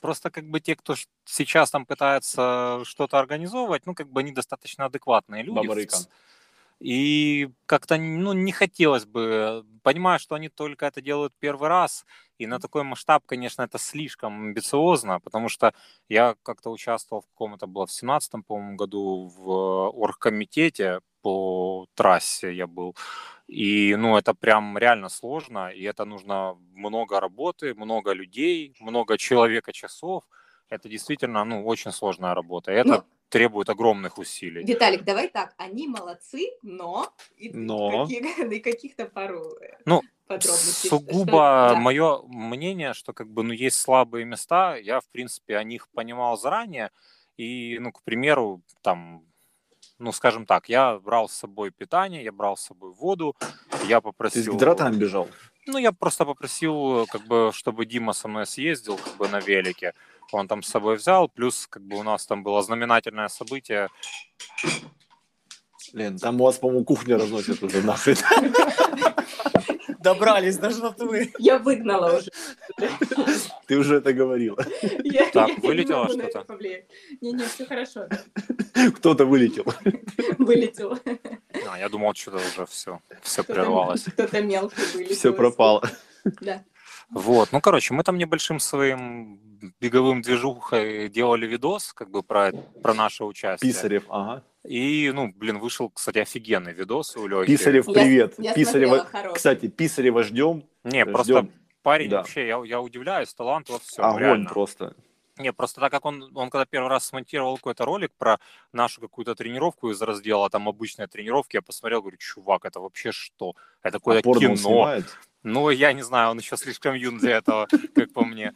Просто как бы те, кто сейчас там пытается что-то организовывать, ну как бы они достаточно адекватные люди. Баба Рыка. И как-то ну, не хотелось бы, понимаю, что они только это делают первый раз, и на такой масштаб, конечно, это слишком амбициозно, потому что я как-то участвовал в каком-то, было в 17 по-моему, году в оргкомитете по трассе я был, и, ну, это прям реально сложно, и это нужно много работы, много людей, много человека часов, это действительно, ну, очень сложная работа, и это Ну, требует огромных усилий. Виталик, давай так, они молодцы, но и, Но. каких- <laughs> и каких-то пару э, Ну, что- Сугубо что- да. мое мнение, что как бы ну есть слабые места, я в принципе о них понимал заранее и ну к примеру там ну скажем так, я брал с собой питание, я брал с собой воду, я Ты с попросил. гидратом бежал? Ну я просто попросил как бы чтобы Дима со мной съездил как бы на велике, он там с собой взял, плюс как бы у нас там было знаменательное событие, Лен, там у вас, по-моему, кухня разносит уже нахрен. <laughs> Добрались до жратвы. Я выгнала уже. Ты уже это говорила. Я- Так, я не вылетело на что-то? Не-не, все хорошо. да. Кто-то вылетел. Вылетело. а, я думал что-то уже все, все Кто-то- прервалось. Кто-то мелкий вылетел. Все пропало. Да. Вот, ну, короче, мы там небольшим своим беговым движухой делали видос, как бы про, про наше участие. Писарев, ага. И, ну, блин, вышел, кстати, офигенный видос у Лёхи. Писарев, Я- привет. я Писарева, смотрела, кстати, Писарева ждем. Не, Ждем. просто парень Да. вообще, я, я удивляюсь, талант во всем, Огонь реально. просто. Не, просто так как он, он когда первый раз смонтировал какой-то ролик про нашу какую-то тренировку из раздела там обычной тренировки, я посмотрел, говорю, чувак, это вообще что? Это А какое-то он кино. Ну, я не знаю, он еще слишком юн для этого, как по мне.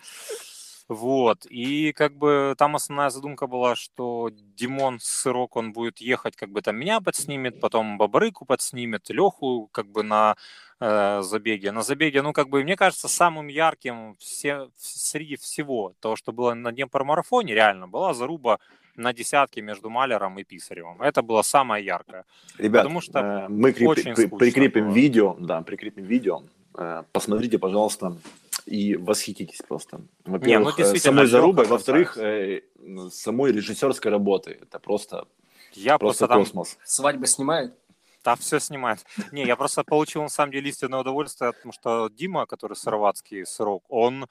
Вот, и как бы там основная задумка была, что Димон Сырок, он будет ехать, как бы там меня подснимет, потом Бабарыку подснимет, Леху как бы на э, забеге. На забеге, ну, как бы, мне кажется, самым ярким все, среди всего того, что было на Днепр-марафоне, реально, была заруба на десятке между Малером и Писаревым. Это было самое яркое. Ребят, Потому что э, мы крепи- очень при- прикрепим было. видео, да, прикрепим видео. Э, Посмотрите, пожалуйста, и восхититесь просто. Во-первых, э, действительно, самой зарубой, во-вторых, э, самой режиссерской работы. Это просто, Я просто просто там космос. Свадьбы снимают? Да, все снимает. Не, я просто получил на самом деле истинное удовольствие, потому что Дима, который сыроватский сырок, он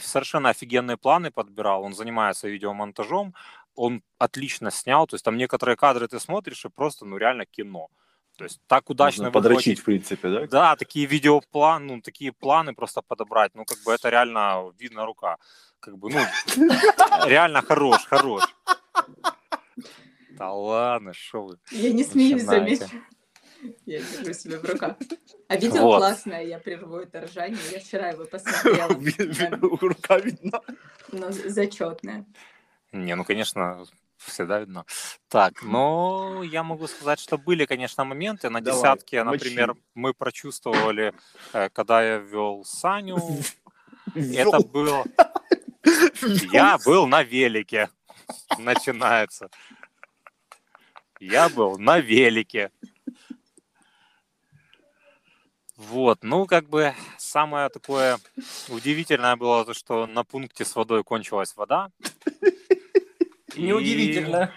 совершенно офигенные планы подбирал, он занимается видеомонтажом, он отлично снял, то есть там некоторые кадры ты смотришь и просто, ну, реально кино. То есть так удачно подрочить, выходит. в принципе, да? Да, такие видеопланы, ну, такие планы просто подобрать, ну, как бы это реально видно рука. Как бы, ну, <laughs> реально хорош, хорош. Да ладно, что вы. Я не смеюсь, заметь. Я держу себя в руках. А видео Вот. классное, я прерву это ржание. Я вчера его посмотрела. <laughs> Рука видна. Но зачетное. Не, ну, конечно, всегда видно. Так, но я могу сказать, что были, конечно, моменты. На Давай, десятке, мочи. например, мы прочувствовали, э, когда я вел Саню, это было... <laughs> Я был на велике. Начинается. Я был на велике. Вот, ну, как бы самое такое удивительное было то, что на пункте с водой кончилась вода. И- Неудивительно.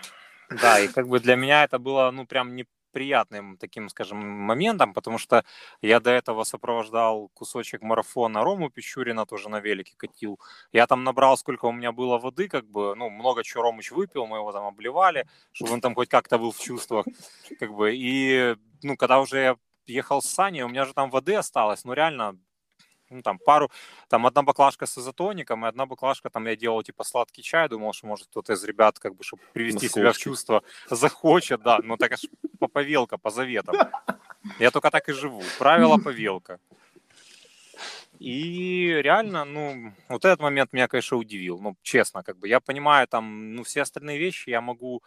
да, и как бы для меня это было, ну, прям неприятным таким, скажем, моментом, потому что я до этого сопровождал кусочек марафона Рому Пичурина, тоже на велике катил. Я там набрал, сколько у меня было воды, как бы, ну, много чего Ромыч выпил, мы его там обливали, чтобы он там хоть как-то был в чувствах, как бы, и, ну, когда уже я ехал с Саней, у меня же там воды осталось, ну, реально, ну, там пару, там одна баклажка с изотоником, и одна баклажка, там я делал, типа, сладкий чай, думал, что, может, кто-то из ребят, как бы, чтобы привести себя в чувство, захочет, да, ну, так аж по повелка, по заветам. Я только так и живу, правило повелка. И реально, ну, вот этот момент меня, конечно, удивил, ну, честно, как бы, я понимаю, там, ну, все остальные вещи я могу,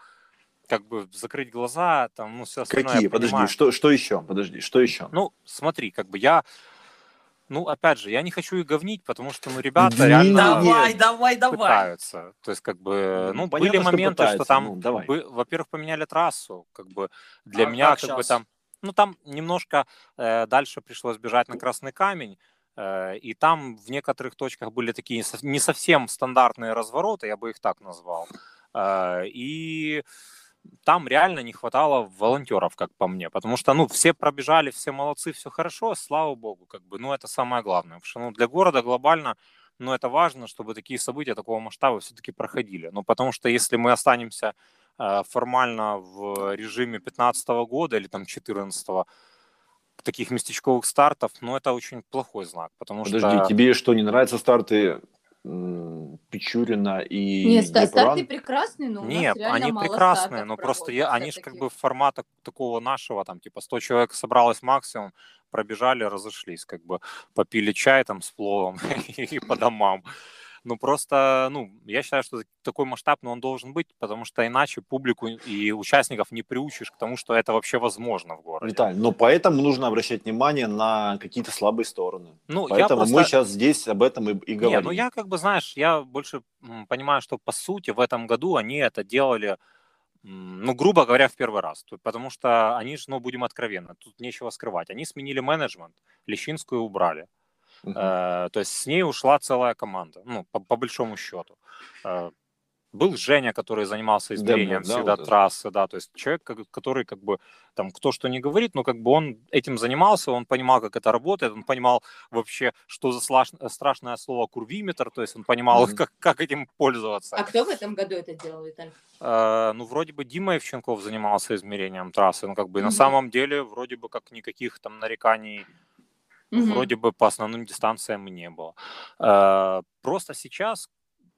как бы, закрыть глаза, там, ну, все остальное Какие? Подожди, что, что еще? Подожди, что еще? Ну, смотри, как бы я, ну, опять же, я не хочу их говнить, потому что, ну, ребята Да реально Давай, давай, давай. пытаются. То есть, как бы, ну, были понятно, что моменты, что, пытаются, там, ну, давай. бы- во-первых, поменяли трассу, как бы, для А меня, как как бы, там, ну, там немножко э, дальше пришлось бежать на Красный Камень, э, и там в некоторых точках были такие не совсем стандартные развороты, я бы их так назвал, Э, и там реально не хватало волонтеров, как по мне, потому что, ну, все пробежали, все молодцы, все хорошо, слава богу, как бы, ну, это самое главное, потому что, ну, для города глобально, ну, это важно, чтобы такие события такого масштаба все-таки проходили, ну, потому что если мы останемся э, формально в режиме 15 года или там 14 таких местечковых стартов, ну, это очень плохой знак, потому Подожди, что... тебе что, не нравятся старты Пичурина и Нет, ста- Днепран? старты прекрасные, но у нас Нет, реально они мало прекрасные, но просто я, они же как бы формата такого нашего, там, типа 100 человек собралось максимум, пробежали, разошлись, как бы попили чай там с пловом <laughs> и по домам. Ну, просто, ну, я считаю, что такой масштаб, но он должен быть, потому что иначе публику и участников не приучишь к тому, что это вообще возможно в городе. Виталь, но поэтому нужно обращать внимание на какие-то слабые стороны. Ну, я Поэтому просто... мы сейчас здесь об этом и, и Не, говорим. ну я как бы, знаешь, я больше понимаю, что по сути в этом году они это делали, ну, грубо говоря, в первый раз. Потому что они же, ну, будем откровенны, тут нечего скрывать. Они сменили менеджмент, Лещинскую убрали. Э, то есть с ней ушла целая команда, ну, по, по большому счету. Э, был Женя, который занимался измерением да, всегда вот это? трассы, да, то есть человек, который как бы там кто что не говорит, но как бы он этим занимался, он понимал, как это работает, он понимал вообще, что за слаш- страшное слово курвиметр, то есть он понимал, Мгм. как, как этим пользоваться. А кто в этом году это делал, Виталий? Э, ну, вроде бы Дима Евченков занимался измерением трассы, ну, как бы на Мгм. самом деле вроде бы как никаких там нареканий Мгм. вроде бы по основным дистанциям не было. Э, Просто сейчас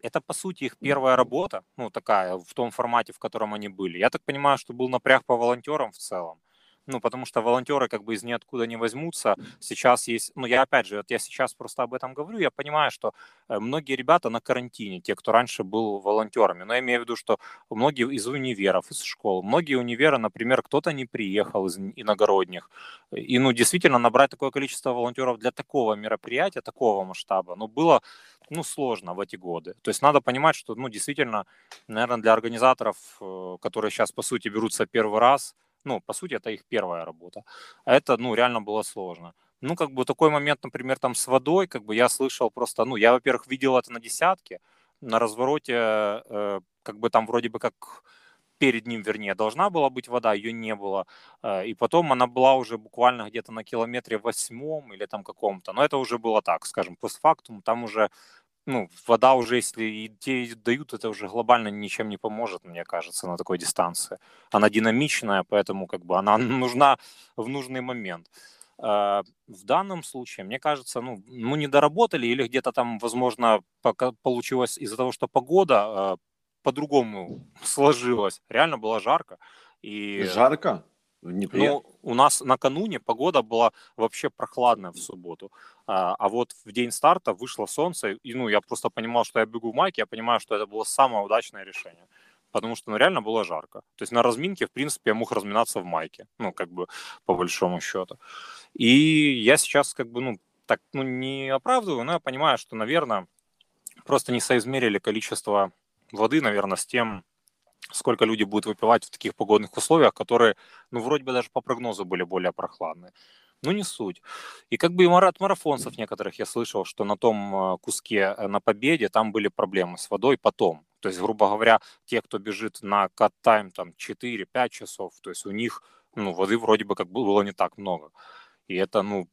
это, по сути, их первая работа, ну, такая, в том формате, в котором они были. Я так понимаю, что был напряг по волонтерам в целом. Ну, потому что волонтеры как бы из ниоткуда не возьмутся. Сейчас есть, ну, я опять же, вот я сейчас просто об этом говорю, я понимаю, что э, многие ребята на карантине, те, кто раньше был волонтерами. Но я имею в виду, что многие из универов, из школ, многие универы, например, кто-то не приехал из иногородних. И, ну, действительно, набрать такое количество волонтеров для такого мероприятия, такого масштаба, ну, было, ну, сложно в эти годы. То есть надо понимать, что, ну, действительно, наверное, для организаторов, э, которые сейчас, по сути, берутся первый раз, ну, по сути, это их первая работа. А это, ну, реально было сложно. Ну, как бы такой момент, например, там с водой, как бы я слышал просто, ну, я, во-первых, видел это на десятке, на развороте, э, как бы там вроде бы как перед ним, вернее, должна была быть вода, ее не было. Э, И потом она была уже буквально где-то на километре восьмом или там каком-то. Но это уже было так, скажем, постфактум. Там уже, ну, вода уже, если и те дают, это уже глобально ничем не поможет, мне кажется, на такой дистанции. Она динамичная, поэтому как бы она <laughs> нужна в нужный момент. Э, В данном случае, мне кажется, ну, ну не доработали или где-то там, возможно, пока получилось из-за того, что погода э, по-другому сложилась. Реально было жарко. И, Жарко? Днепре? ну, у нас накануне погода была вообще прохладная в субботу. А, а вот в день старта вышло солнце, и ну, я просто понимал, что я бегу в майке, я понимаю, что это было самое удачное решение. Потому что ну, реально было жарко. То есть на разминке, в принципе, я мог разминаться в майке. Ну, как бы, по большому счету. И я сейчас, как бы, ну, так, ну, не оправдываю, но я понимаю, что, наверное, просто не соизмерили количество воды, наверное, с тем, сколько люди будут выпивать в таких погодных условиях, которые, ну, вроде бы даже по прогнозу были более прохладные. Ну, не суть. И как бы и мара- от марафонцев некоторых я слышал, что на том э, куске э, на победе там были проблемы с водой потом. То есть, грубо говоря, те, кто бежит на кат-тайм там 4-5 часов, то есть у них, ну, воды вроде бы как бы было не так много. И это, ну,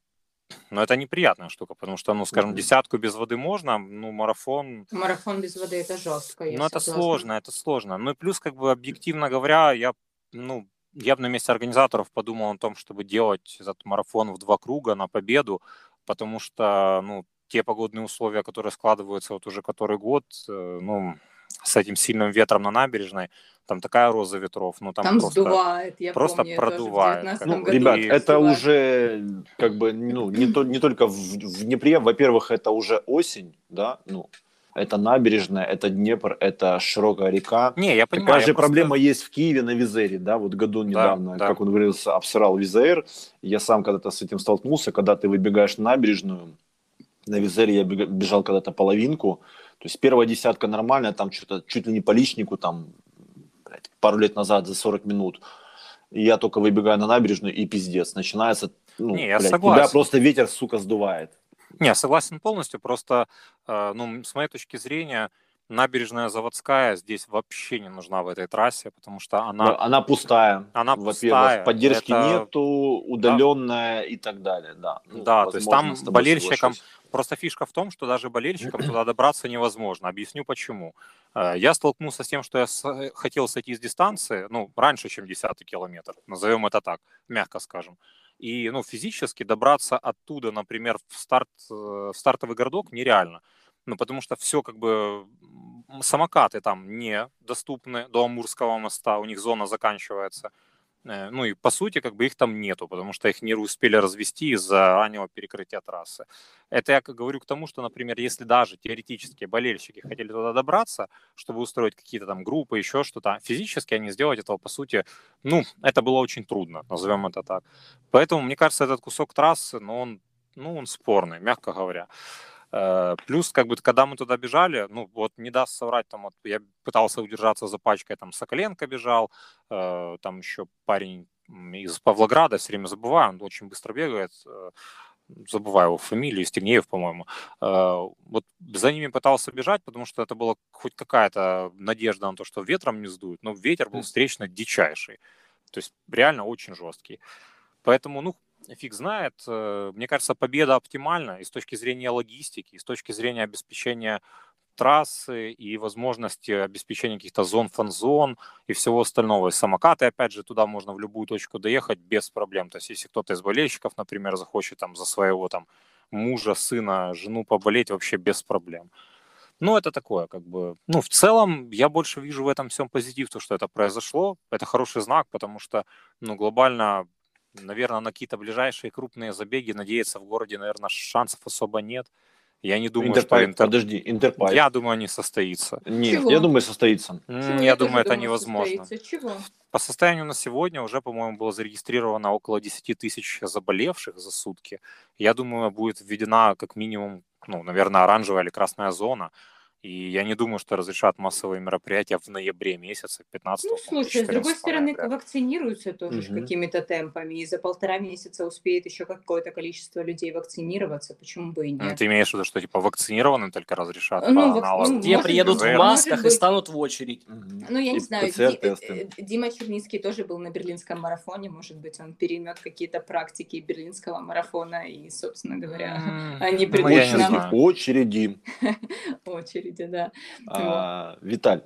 ну, это неприятная штука, потому что, ну, скажем, десятку без воды можно, ну, марафон, Марафон без воды это жестко. ну, это согласна. сложно, это сложно. Ну и плюс, как бы, объективно говоря, я, ну, я бы на месте организаторов подумал о том, чтобы делать этот марафон в два круга на победу, потому что, ну, те погодные условия, которые складываются вот уже который год, э, ну, с этим сильным ветром на набережной, там такая роза ветров, ну, там, Там просто... сдувает, я просто помню, тоже продувает, 19 как Ну, ребят, и- это сдувает. уже как бы ну не, то, не только в, в Днепре. Во-первых, это уже осень, да, ну это набережная, это Днепр, это широкая река. Не, я понимаю. Такая я же просто- проблема есть в Киеве на Визере, да, вот году недавно, да. как он говорил, обсирал Визер. Я сам когда-то с этим столкнулся, когда ты выбегаешь на набережную, на Визере я бежал когда-то половинку, то есть первая десятка нормальная, там что-то чуть ли не по личнику, там блядь, пару лет назад за 40 минут. И я только выбегаю на набережную, и пиздец. Начинается, ну, Не, я блядь, согласен. тебя просто ветер, сука, сдувает. Не, согласен полностью. Просто, э, ну, с моей точки зрения, набережная заводская здесь вообще не нужна в этой трассе, потому что она, Она пустая. она пустая. поддержки Это- нету, удаленная и так далее, да. Ну, Да, то есть там болельщикам соглашусь. Просто фишка в том, что даже болельщикам туда добраться невозможно. Объясню почему. Э, Я столкнулся с тем, что я с- хотел сойти с дистанции, ну, раньше, чем 10 километр, назовем это так, мягко скажем. И, ну, физически добраться оттуда, например, в, старт, э, в стартовый городок нереально. Ну, потому что все как бы самокаты там не доступны до Амурского моста, у них зона заканчивается. Э, Ну и по сути, как бы их там нету, потому что их не успели развести из-за раннего перекрытия трассы. Это я говорю к тому, что, например, если даже теоретически болельщики хотели туда добраться, чтобы устроить какие-то там группы, еще что-то, физически они сделать этого, по сути, ну, это было очень трудно, назовем это так. Поэтому, мне кажется, этот кусок трассы, ну, он, ну, он спорный, мягко говоря. Э, Плюс, как бы, когда мы туда бежали, ну, вот не даст соврать, там, вот, я пытался удержаться за пачкой, там, Соколенко бежал, э, там еще парень из Павлограда, все время забываю, он очень быстро бегает, э, забываю его фамилию, Стегнеев, по-моему, э, вот за ними пытался бежать, потому что это была хоть какая-то надежда на то, что ветром не сдует, но ветер был встречно дичайший, то есть реально очень жесткий. Поэтому, ну, фиг знает. Э, мне кажется, победа оптимальна и с точки зрения логистики, и с точки зрения обеспечения трассы и возможности обеспечения каких-то зон, фан-зон и всего остального. И самокаты, опять же, туда можно в любую точку доехать без проблем. То есть, если кто-то из болельщиков, например, захочет там за своего там мужа, сына, жену поболеть, вообще без проблем. Ну, это такое, как бы... Ну, в целом, я больше вижу в этом всем позитив, то, что это произошло. Это хороший знак, потому что, ну, глобально, наверное, на какие-то ближайшие крупные забеги надеяться в городе, наверное, шансов особо нет. Я не думаю, Интерпайп, что интер... подожди, Интерпайп. Я думаю, не состоится. Нет, Чего? я думаю, состоится. Чего? Я тоже думаю, это невозможно. состоится. Чего? По состоянию на сегодня уже, по-моему, было зарегистрировано около 10 тысяч заболевших за сутки. Я думаю, будет введена как минимум, ну, наверное, оранжевая или красная зона. И я не думаю, что разрешат массовые мероприятия в ноябре месяце, 15 Ну, слушай, с другой 14 стороны, ноября. вакцинируются тоже Мгм. какими-то темпами, и за полтора месяца успеет еще какое-то количество людей вакцинироваться, почему бы и Ну, нет? Ты имеешь в виду, что типа вакцинированным только разрешат Ну, по вак- аналогу? ну, Те может приедут быть, в масках может и быть. станут в очередь. Ну, я И не знаю, Ди- э, э, Дима Черницкий тоже был на берлинском марафоне, может быть, он переймет какие-то практики берлинского марафона, и, собственно говоря, М, они ну, я не придут знаю. Очереди. <laughs> очереди, да. А, Виталь,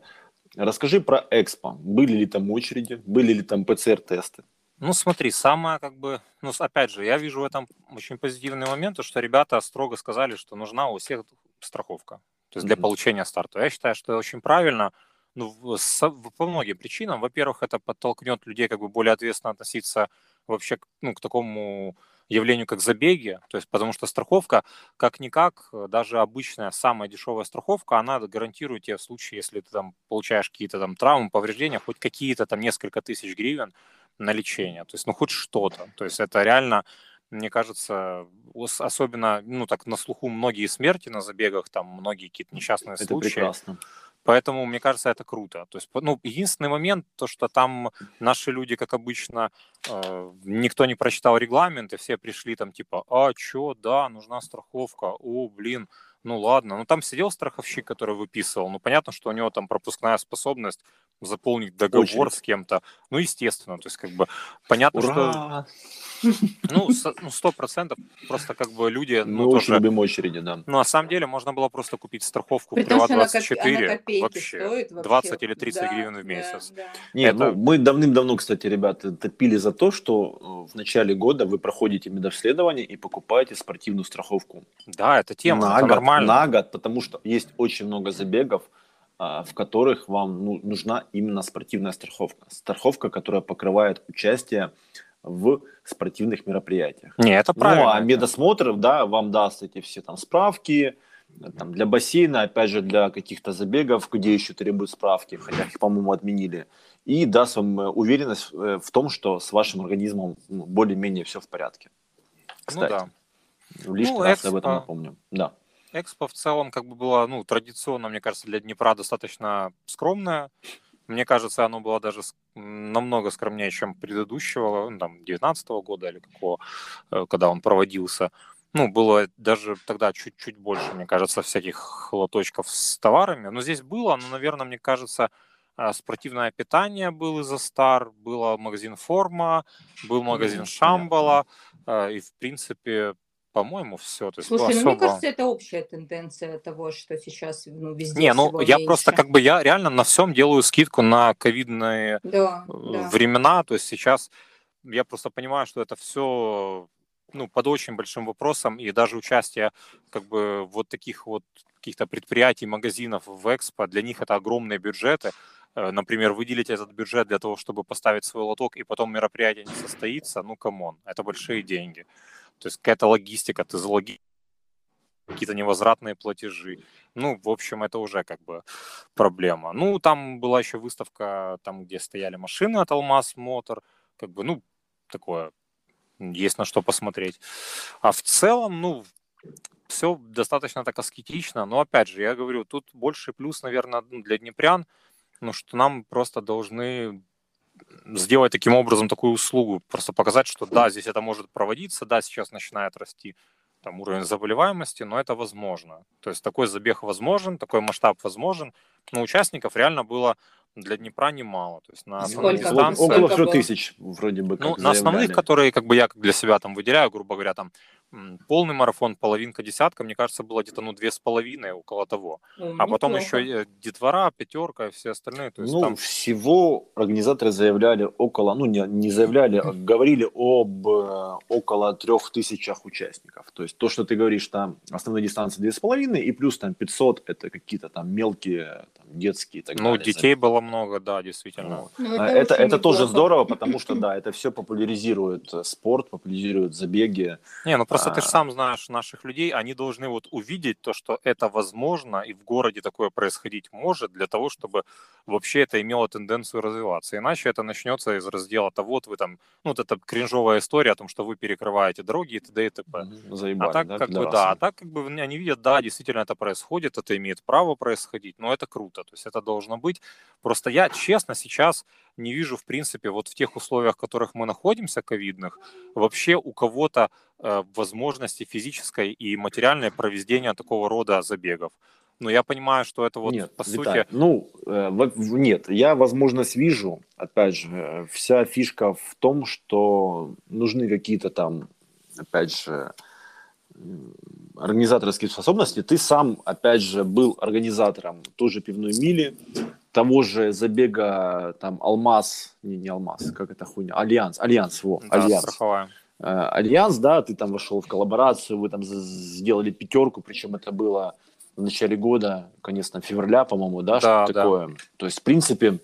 расскажи про Экспо. Были ли там очереди? Были ли там ПЦР-тесты? Ну, смотри, самое как бы, ну, опять же, я вижу в этом очень позитивный момент, то, что ребята строго сказали, что нужна у всех страховка, то есть для Мгм. получения старта. Я считаю, что это очень правильно, ну, со- по многим причинам. Во-первых, это подтолкнет людей как бы более ответственно относиться вообще ну, к такому явлению, как забеги, то есть потому что страховка, как-никак, э, даже обычная самая дешевая страховка, она гарантирует тебе в случае, если ты там получаешь какие-то там травмы, повреждения, хоть какие-то там несколько тысяч гривен на лечение, то есть ну хоть что-то, то есть это реально мне кажется, ос- особенно, ну, так на слуху многие смерти на забегах, там многие какие-то несчастные Это случаи. прекрасно. Поэтому, мне кажется, это круто. То есть, ну, единственный момент, то, что там наши люди, как обычно, э, никто не прочитал регламент, и все пришли там типа, а, чё, да, нужна страховка, о, блин, ну ладно. Ну, там сидел страховщик, который выписывал, ну, понятно, что у него там пропускная способность заполнить договор Очередь. с кем-то. Ну, естественно, то есть, как бы, понятно, что, Ура! ну, со- ну, сто процентов, просто как бы люди, Мы ну, очень тоже... любим очереди, да. Ну, на самом деле, можно было просто купить страховку При том, что она, коп- Приват24 она копейки вообще. стоит вообще. 20 или 30 Да, гривен в месяц. да. Не, Это- ну, мы давным-давно, кстати, ребята, топили за то, что э, в начале года вы проходите медобследование и покупаете спортивную страховку. Да, это тема, на это год, нормально. На год, потому что есть очень много забегов, а, в которых вам ну, нужна именно спортивная страховка. Страховка, которая покрывает участие в спортивных мероприятиях. Не, это правильно. Ну, а медосмотр, да, вам даст эти все там справки, там, для бассейна, опять же, для каких-то забегов, где еще требуют справки, хотя их, по-моему, отменили, и даст вам э, уверенность э, в том, что с вашим организмом ну, более-менее все в порядке. Кстати, Ну да. лишний Ну, раз об этом напомню. Да. Экспо в целом как бы было, ну, традиционно, мне кажется, для Днепра достаточно скромное. Мне кажется, оно было даже намного скромнее, чем предыдущего, ну, там, 19 года или какого, э, когда он проводился. Ну, было даже тогда чуть-чуть больше, мне кажется, всяких лоточков с товарами. Но здесь было, но, наверное, мне кажется, а, спортивное питание был из-за Стар, был магазин Форма, был магазин Шамбала, а, и, в принципе, по-моему, все. То есть Слушай, ну особо... мне кажется, это общая тенденция того, что сейчас ну, везде Не, ну я меньше. просто как бы я реально на всем делаю скидку на ковидные Да, э, да. времена. То есть сейчас я просто понимаю, что это все ну, под очень большим вопросом, и даже участие как бы вот таких вот каких-то предприятий, магазинов в Экспо, для них это огромные бюджеты. Э, Например, выделить этот бюджет для того, чтобы поставить свой лоток, и потом мероприятие не состоится, ну, come on, это большие деньги. То есть какая-то логистика, ты залоги какие-то невозвратные платежи. Ну, в общем, это уже как бы проблема. Ну, там была еще выставка, там, где стояли машины от Алмаз Мотор, как бы, ну, такое, есть на что посмотреть. А в целом, ну, все достаточно так аскетично, но, опять же, я говорю, тут больше плюс, наверное, для днепрян, ну, что нам просто должны сделать таким образом такую услугу, просто показать, что да, здесь это может проводиться, да, сейчас начинает расти там уровень заболеваемости, но это возможно. То есть такой забег возможен, такой масштаб возможен, но участников реально было для Днепра немало. То есть на основных Сколько? дистанциях... Около трех тысяч вроде бы Ну, на основных, которые как бы я для себя там выделяю, грубо говоря, там полный марафон, половинка, десятка, мне кажется, было где-то ну две с половиной, около того. Ну, А потом неплохо. еще э, детвора, пятерка и все остальные. То есть ну, там всего организаторы заявляли около, ну, не, не заявляли, а говорили об э, около трех тысячах участников. То есть то, что ты говоришь, там основные дистанции две с половиной, и плюс там 500, это какие-то там мелкие, там, детские и так ну, далее. детей было много, да, действительно. Ну, А Это, очень это тоже здорово, потому <clears throat> что, да, это все популяризирует э, спорт, популяризирует забеги. Не, ну просто ты А. же сам знаешь наших людей, они должны вот увидеть то, что это возможно, и в городе такое происходить может, для того, чтобы вообще это имело тенденцию развиваться. Иначе это начнется из раздела того, вот вы там, ну вот эта кринжовая история о том, что вы перекрываете дороги и т.д. и т.п. Мгм, Заебали, А так да, как бы да, а так как бы они видят, да, действительно это происходит, это имеет право происходить, но это круто, то есть это должно быть. Просто я, честно, сейчас не вижу, в принципе, вот в тех условиях, в которых мы находимся, ковидных, вообще у кого-то э, возможности физической и материальной проведения такого рода забегов. Но я понимаю, что это вот нет, по Виталий, сути... ну, э, нет, я возможность вижу, опять же, э, вся фишка в том, что нужны какие-то там, опять же, организаторские способности. Ты сам, опять же, был организатором той же пивной мили, того же забега, там, Алмаз, не, не Алмаз, как это хуйня, Альянс, Альянс, во, Да, Альянс. страховая. Э, Альянс, да, ты там вошел в коллаборацию, вы там сделали пятерку, причем это было в начале года, конец там, февраля, по-моему, да, Да, что да. такое. То есть, в принципе,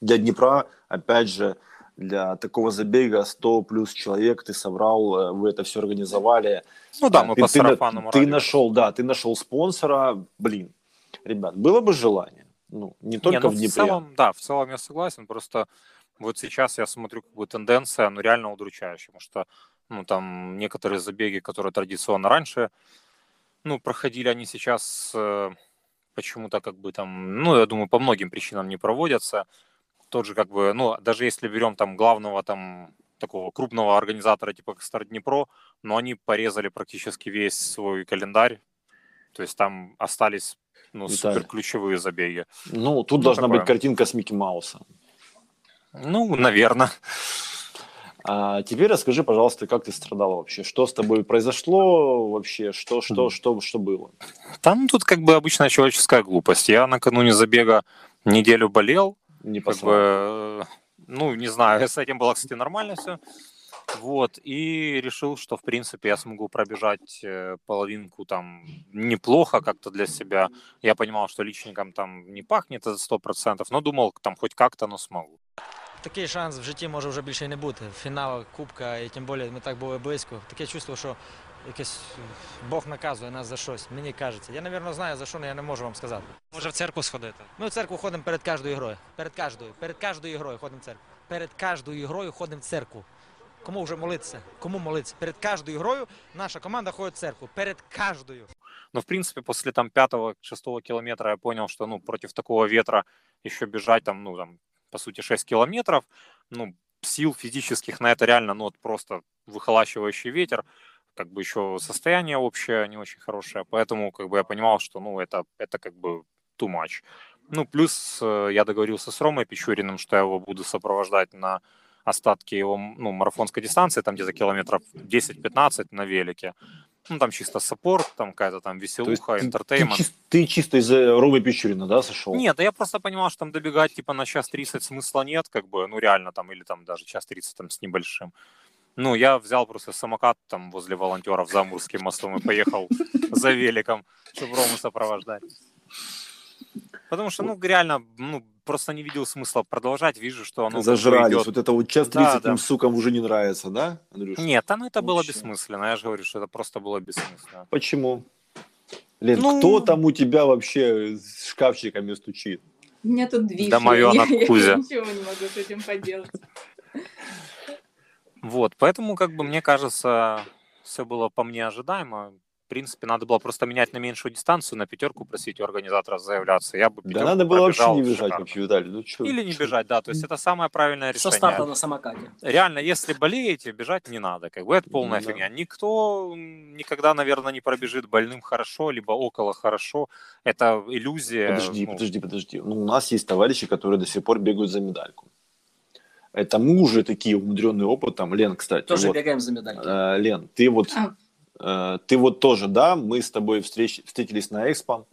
для Днепра, опять же, для такого забега 100 плюс человек ты собрал, э, вы это все организовали. Ну да, А, мы ты, по ты сарафанному ты нашел, да, ты нашел спонсора, блин, ребят, было бы желание, ну, не только Не, ну, в Днепре. целом, да, в целом я согласен. Просто вот сейчас я смотрю, как бы тенденция, ну, реально удручающая, потому что, ну, там некоторые забеги, которые традиционно раньше, ну, проходили, они сейчас э, почему-то как бы там, ну, я думаю, по многим причинам не проводятся. Тот же как бы, ну, даже если берем там главного там такого крупного организатора типа как Старт Днепро, но они порезали практически весь свой календарь, то есть там остались ну, Виталий. супер ключевые забеги. Ну, тут Ну, должна такое. быть картинка с Микки Маусом. Ну, наверное. А теперь расскажи, пожалуйста, как ты страдал вообще? Что с тобой произошло вообще? Что, что, что, что было? Там тут как бы обычная человеческая глупость. Я накануне забега неделю болел, Не как бы, э, ну, не знаю, <laughs> с этим было, кстати, нормально все. Вот, и решил, что, в принципе, я смогу пробежать э, половинку там неплохо как-то для себя. Я понимал, что личником там не пахнет это 100%, но думал, там хоть как-то, но смогу. Такий шанс в житті може вже більше не бути. Фінал Кубка, і тим більше ми так були близько. Таке чувство, що якесь е, Бог наказує нас за щось. Мені кажеться. Я, напевно, знаю за що, але я не можу вам сказати. Може в церкву сходити? Ми в церкву ходимо перед кожною грою. Перед кожною. Перед кожною грою ходимо в церкву. Перед кожною грою ходимо в церкву. Кому вже молитися? Кому молитися? Перед кожною грою наша команда ходить в церкву. Перед кожною. Но, в принципе, после там пятого-шестого километра я понял, что, ну, против такого ветра еще бежать там, ну, там, по сути, 6 километров, ну, сил физических на это реально, ну, вот просто выхолащивающий ветер, как бы еще состояние общее не очень хорошее, поэтому, как бы, я понимал, что, ну, это, это как бы too much. Ну, плюс э, я договорился с Ромой Печуриным, что я его буду сопровождать на остатки его ну, марафонской дистанции, там где-то километров 10-15 на велике. Ну, там чисто support, там какая-то там веселуха, ты, ты, entertainment. чис- ты чисто из-за Ромы Печурина, да, сошел? Нет, да я просто понимал, что там добегать типа на час 30 смысла нет, как бы, ну реально там, или там даже час 30 там с небольшим. Ну, я взял просто самокат там возле волонтеров за Амурским мостом и поехал за великом, чтобы Рому сопровождать. Потому что, ну, реально, ну, просто не видел смысла продолжать. Вижу, что оно Зажрались. идет. Вот это вот час Да, 30 да. им, сукам, уже не нравится, да, Андрюш? Нет, ну это было Вообще. бессмысленно. Я же говорю, что это просто было бессмысленно. Почему? Лен, Ну- кто там у тебя вообще с шкафчиками стучит? У меня тут движ. Да моё <laughs> я, на я Кузя. ничего не могу с этим поделать. Вот, поэтому, как бы, мне кажется, все было по мне ожидаемо. В принципе, надо было просто менять на меньшую дистанцию, на пятерку просить у организаторов заявляться. Я бы Да надо было вообще не бежать шикарно. вообще, Виталий. Ну, чё, Или не чё? бежать, да. То есть это самое правильное Со решение. старта на самокате. Реально, если болеете, бежать не надо. Как бы это полная Да. фигня. Никто никогда, наверное, не пробежит больным хорошо, либо около хорошо. Это иллюзия. Подожди, ну, подожди, подожди. Ну, у нас есть товарищи, которые до сих пор бегают за медальку. Это мы уже такие умудренные опытом. Лен, кстати, Тоже вот, бегаем за медальки. э, Лен, ты вот, А. <laughs> э, ты вот тоже, да, мы с тобой встреч, встретились на Экспо,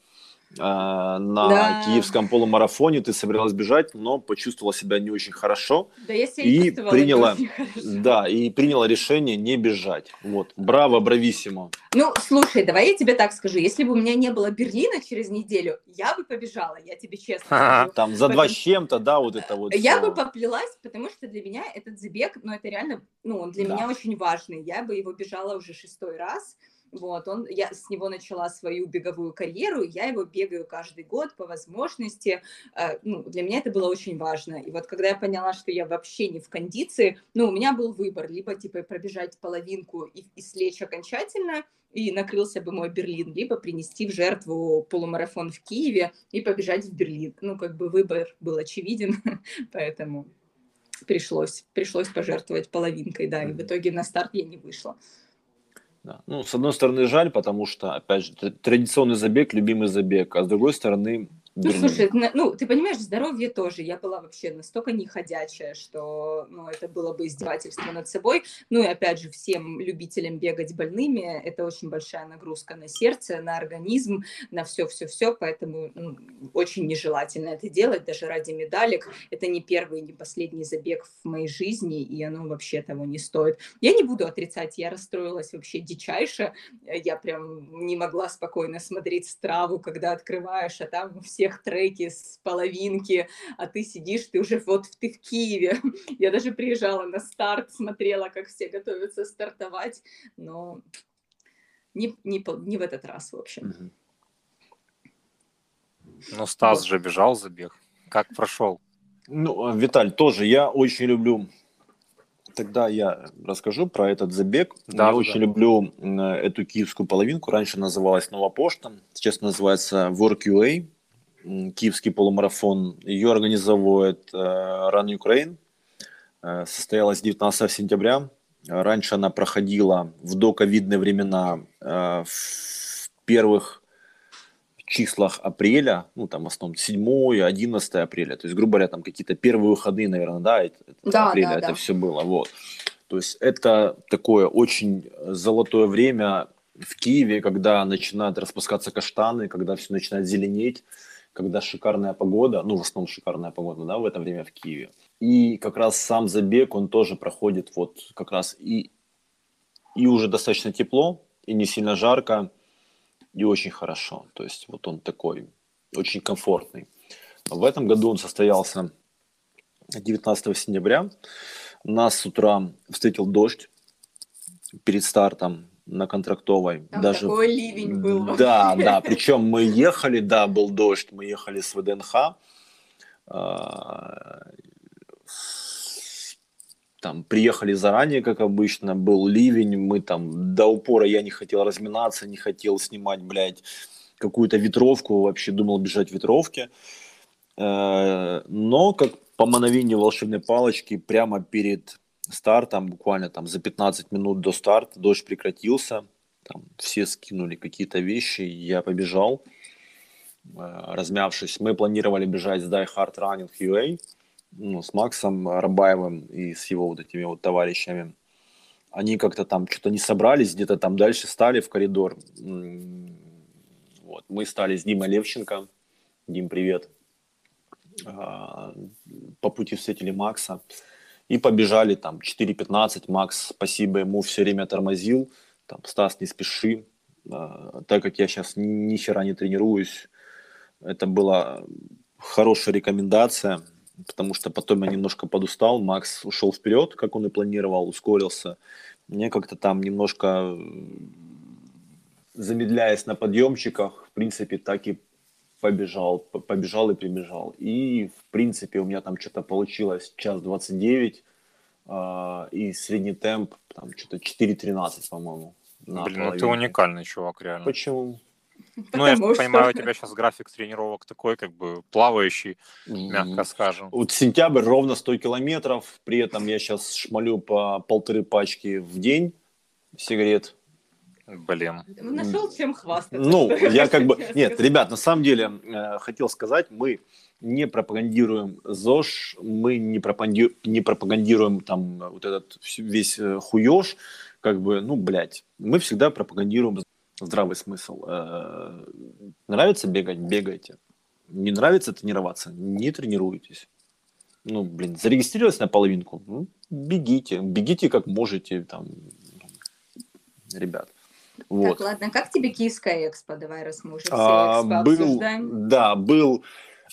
на Да. киевском полумарафоне, ты собиралась бежать, но почувствовала себя не очень хорошо, Да, я себя И приняла- да, и приняла решение не бежать. Вот, браво, брависсимо. Ну, слушай, давай я тебе так скажу. Если бы у меня не было Берлина через неделю, я бы побежала, я тебе честно скажу. Там за два с чем-то, да, вот это вот. Я всё. бы поплелась, потому что для меня этот забег, ну, это реально, ну, он для Да. меня очень важный. Я бы его бежала уже шестой раз. Вот, он, я с него начала свою беговую карьеру, я его бегаю каждый год по возможности. Э, ну, для меня это было очень важно. И вот когда я поняла, что я вообще не в кондиции, ну, у меня был выбор, либо, типа, пробежать половинку и, и слечь окончательно, и накрылся бы мой Берлин, либо принести в жертву полумарафон в Киеве и побежать в Берлин. Ну, как бы выбор был очевиден, <laughs> поэтому пришлось, пришлось пожертвовать половинкой, да, и в итоге на старт я не вышла. Да. Ну, с одной стороны, жаль, потому что, опять же, тр- традиционный забег, любимый забег, а с другой стороны, Ну, слушай, ну, ты понимаешь, здоровье тоже. Я была вообще настолько неходячая, что, ну, это было бы издевательство над собой. Ну, и опять же, всем любителям бегать больными, это очень большая нагрузка на сердце, на организм, на все-все-все, поэтому ну, очень нежелательно это делать, даже ради медалек. Это не первый, не последний забег в моей жизни, и оно вообще того не стоит. Я не буду отрицать, я расстроилась вообще дичайше. Я прям не могла спокойно смотреть страву, когда открываешь, а там у всех треки с половинки, а ты сидишь, ты уже вот ты в Киеве. <laughs> Я даже приезжала на старт, смотрела, как все готовятся стартовать, но не, не, не в этот раз, в общем. Ну, Стас Вот. же бежал забег. Как прошел? Ну, а, Виталь, тоже я очень люблю. Тогда я расскажу про этот забег. Да, я да, очень люблю м, эту киевскую половинку. Раньше называлась Нова Пошта, сейчас называется WorkUA, м, киевский полумарафон. Ее организовывает э, Run Ukraine. Э, Состоялась 19 сентября. Раньше она проходила в доковидные времена э, в первых числах апреля, ну там в основном 7 11 апреля, то есть, грубо говоря, там какие-то первые выходные, наверное, да, это, это Да, апреля да, это да. все было, вот. То есть это такое очень золотое время в Киеве, когда начинают распускаться каштаны, когда все начинает зеленеть, когда шикарная погода, ну в основном шикарная погода, да, в это время в Киеве. И как раз сам забег, он тоже проходит вот как раз и, и уже достаточно тепло, и не сильно жарко, и очень хорошо. То есть вот он такой, очень комфортный. В этом году он состоялся 19 сентября. Нас с утра встретил дождь перед стартом на контрактовой. Там Даже такой ливень был. да, вообще. да. <laughs> Причем мы ехали, да, был дождь, мы ехали с ВДНХ. а, Там приехали заранее, как обычно, был ливень, мы там до упора я не хотел разминаться, не хотел снимать, блядь, какую-то ветровку, вообще думал бежать в ветровке. Э, Но как по мановению волшебной палочки прямо перед стартом, буквально там за 15 минут до старта, дождь прекратился, там все скинули какие-то вещи, я побежал, э, размявшись. Мы планировали бежать с Die Hard Running UA, ну, с Максом Рабаевым и с его вот этими вот товарищами. Они как-то там что-то не собрались, где-то там дальше стали в коридор. Вот. Мы стали с Димой Левченко. Дим, привет. А, По пути встретили Макса и побежали там 4.15. Макс, спасибо ему, все время тормозил. Там, Стас, не спеши. А, Так как я сейчас ни, ни хера не тренируюсь, это была хорошая рекомендация, потому что потом я немножко подустал. Макс ушел вперед, как он и планировал, ускорился. Мне как-то там немножко замедляясь на подъемчиках, в принципе, так и побежал, побежал и прибежал. И, в принципе, у меня там что-то получилось час 29, а, и средний темп там что-то 4.13, по-моему. на Блин, ну ты уникальный чувак, реально. Почему? Ну, я Потому что- понимаю, у тебя сейчас график тренировок такой, как бы плавающий, мягко скажем. Вот сентябрь ровно 100 километров, при этом я сейчас шмалю по полторы пачки в день сигарет. Блин. Нашел чем хвастаться. Ну, я как бы... <laughs> Нет, ребят, на самом деле, э, хотел сказать, мы не пропагандируем ЗОЖ, мы не, пропаганди- не пропагандируем там вот этот весь э, хуёж, как бы, ну, блядь, мы всегда пропагандируем здравый смысл. Э, Нравится бегать? Бегайте. Не нравится тренироваться? Не тренируйтесь. Ну, блин, зарегистрировались на половинку? Ну, бегите. Бегите как можете, там, ребят. Вот. Так, ладно, как тебе Киевская экспо? Давай, раз мы уже все А, экспо был, обсуждаем. да, был,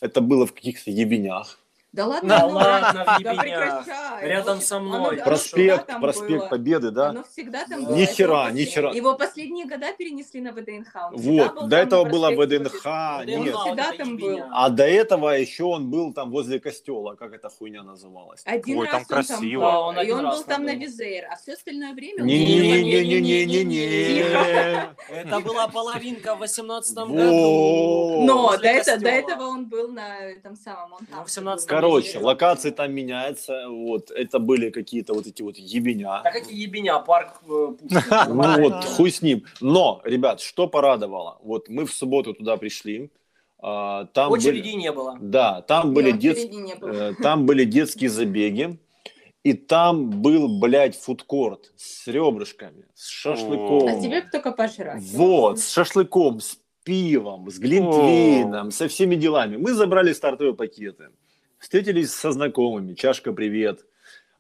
это было в каких-то ебенях. Да ладно, Да ну, ладно, да прекращай. Рядом Оно- со оно- мной. оно Проспект, там проспект было. Победы, да? Оно всегда там Да. было. Ни хера, его ни хера. Его последние года перенесли на ВДНХ. Он Вот, был до там этого было ВДНХ, Победы. Он нет. всегда там был. А до этого еще он был там возле костела, как эта хуйня называлась. Один Ой, раз там он там красиво. был, Да, он и он раз был там там на был. Визейр, а все остальное время... он был Не-не-не-не-не-не. Это была половинка в 18 Во. году. Но до, этого он был на этом самом... Он там Ну, в 17 был. Короче, локации там меняются. Вот, это были какие-то вот эти вот ебеня. Да какие ебеня, парк э. <laughs> Ну вот, хуй с ним. Но, ребят, что порадовало? Вот мы в субботу туда пришли. а, Там Очереди были- не было. Да, там были был. Э, Там были детские забеги, и там был, блядь, фудкорт с ребрышками, с шашлыком. А тебе только пожрать. Вот, с шашлыком, с пивом, с глинтвейном, со всеми делами. Мы забрали стартовые пакеты, встретились со знакомыми, чашка привет.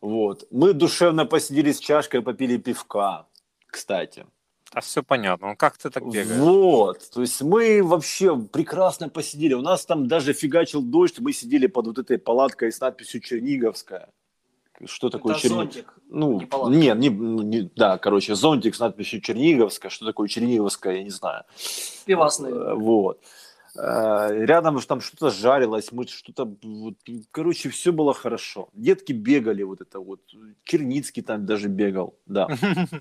Вот. Мы душевно посидели с чашкой, попили пивка, кстати. А все понятно. Ну как ты так бегаешь? Вот, то есть мы вообще прекрасно посидели. У нас там даже фигачил дождь, мы сидели под вот этой палаткой с надписью Черниговская. Что такое Это Черни- зонтик. Ну, не палатка. не, не, не- да, короче, зонтик с надписью Черниговская. Что такое Черниговская, я не знаю. Пивасный. Э, Вот. Э, Рядом там что-то жарилось, мы что-то, вот, короче, все было хорошо. Детки бегали, вот это вот, Черницкий там даже бегал, да. <laughs>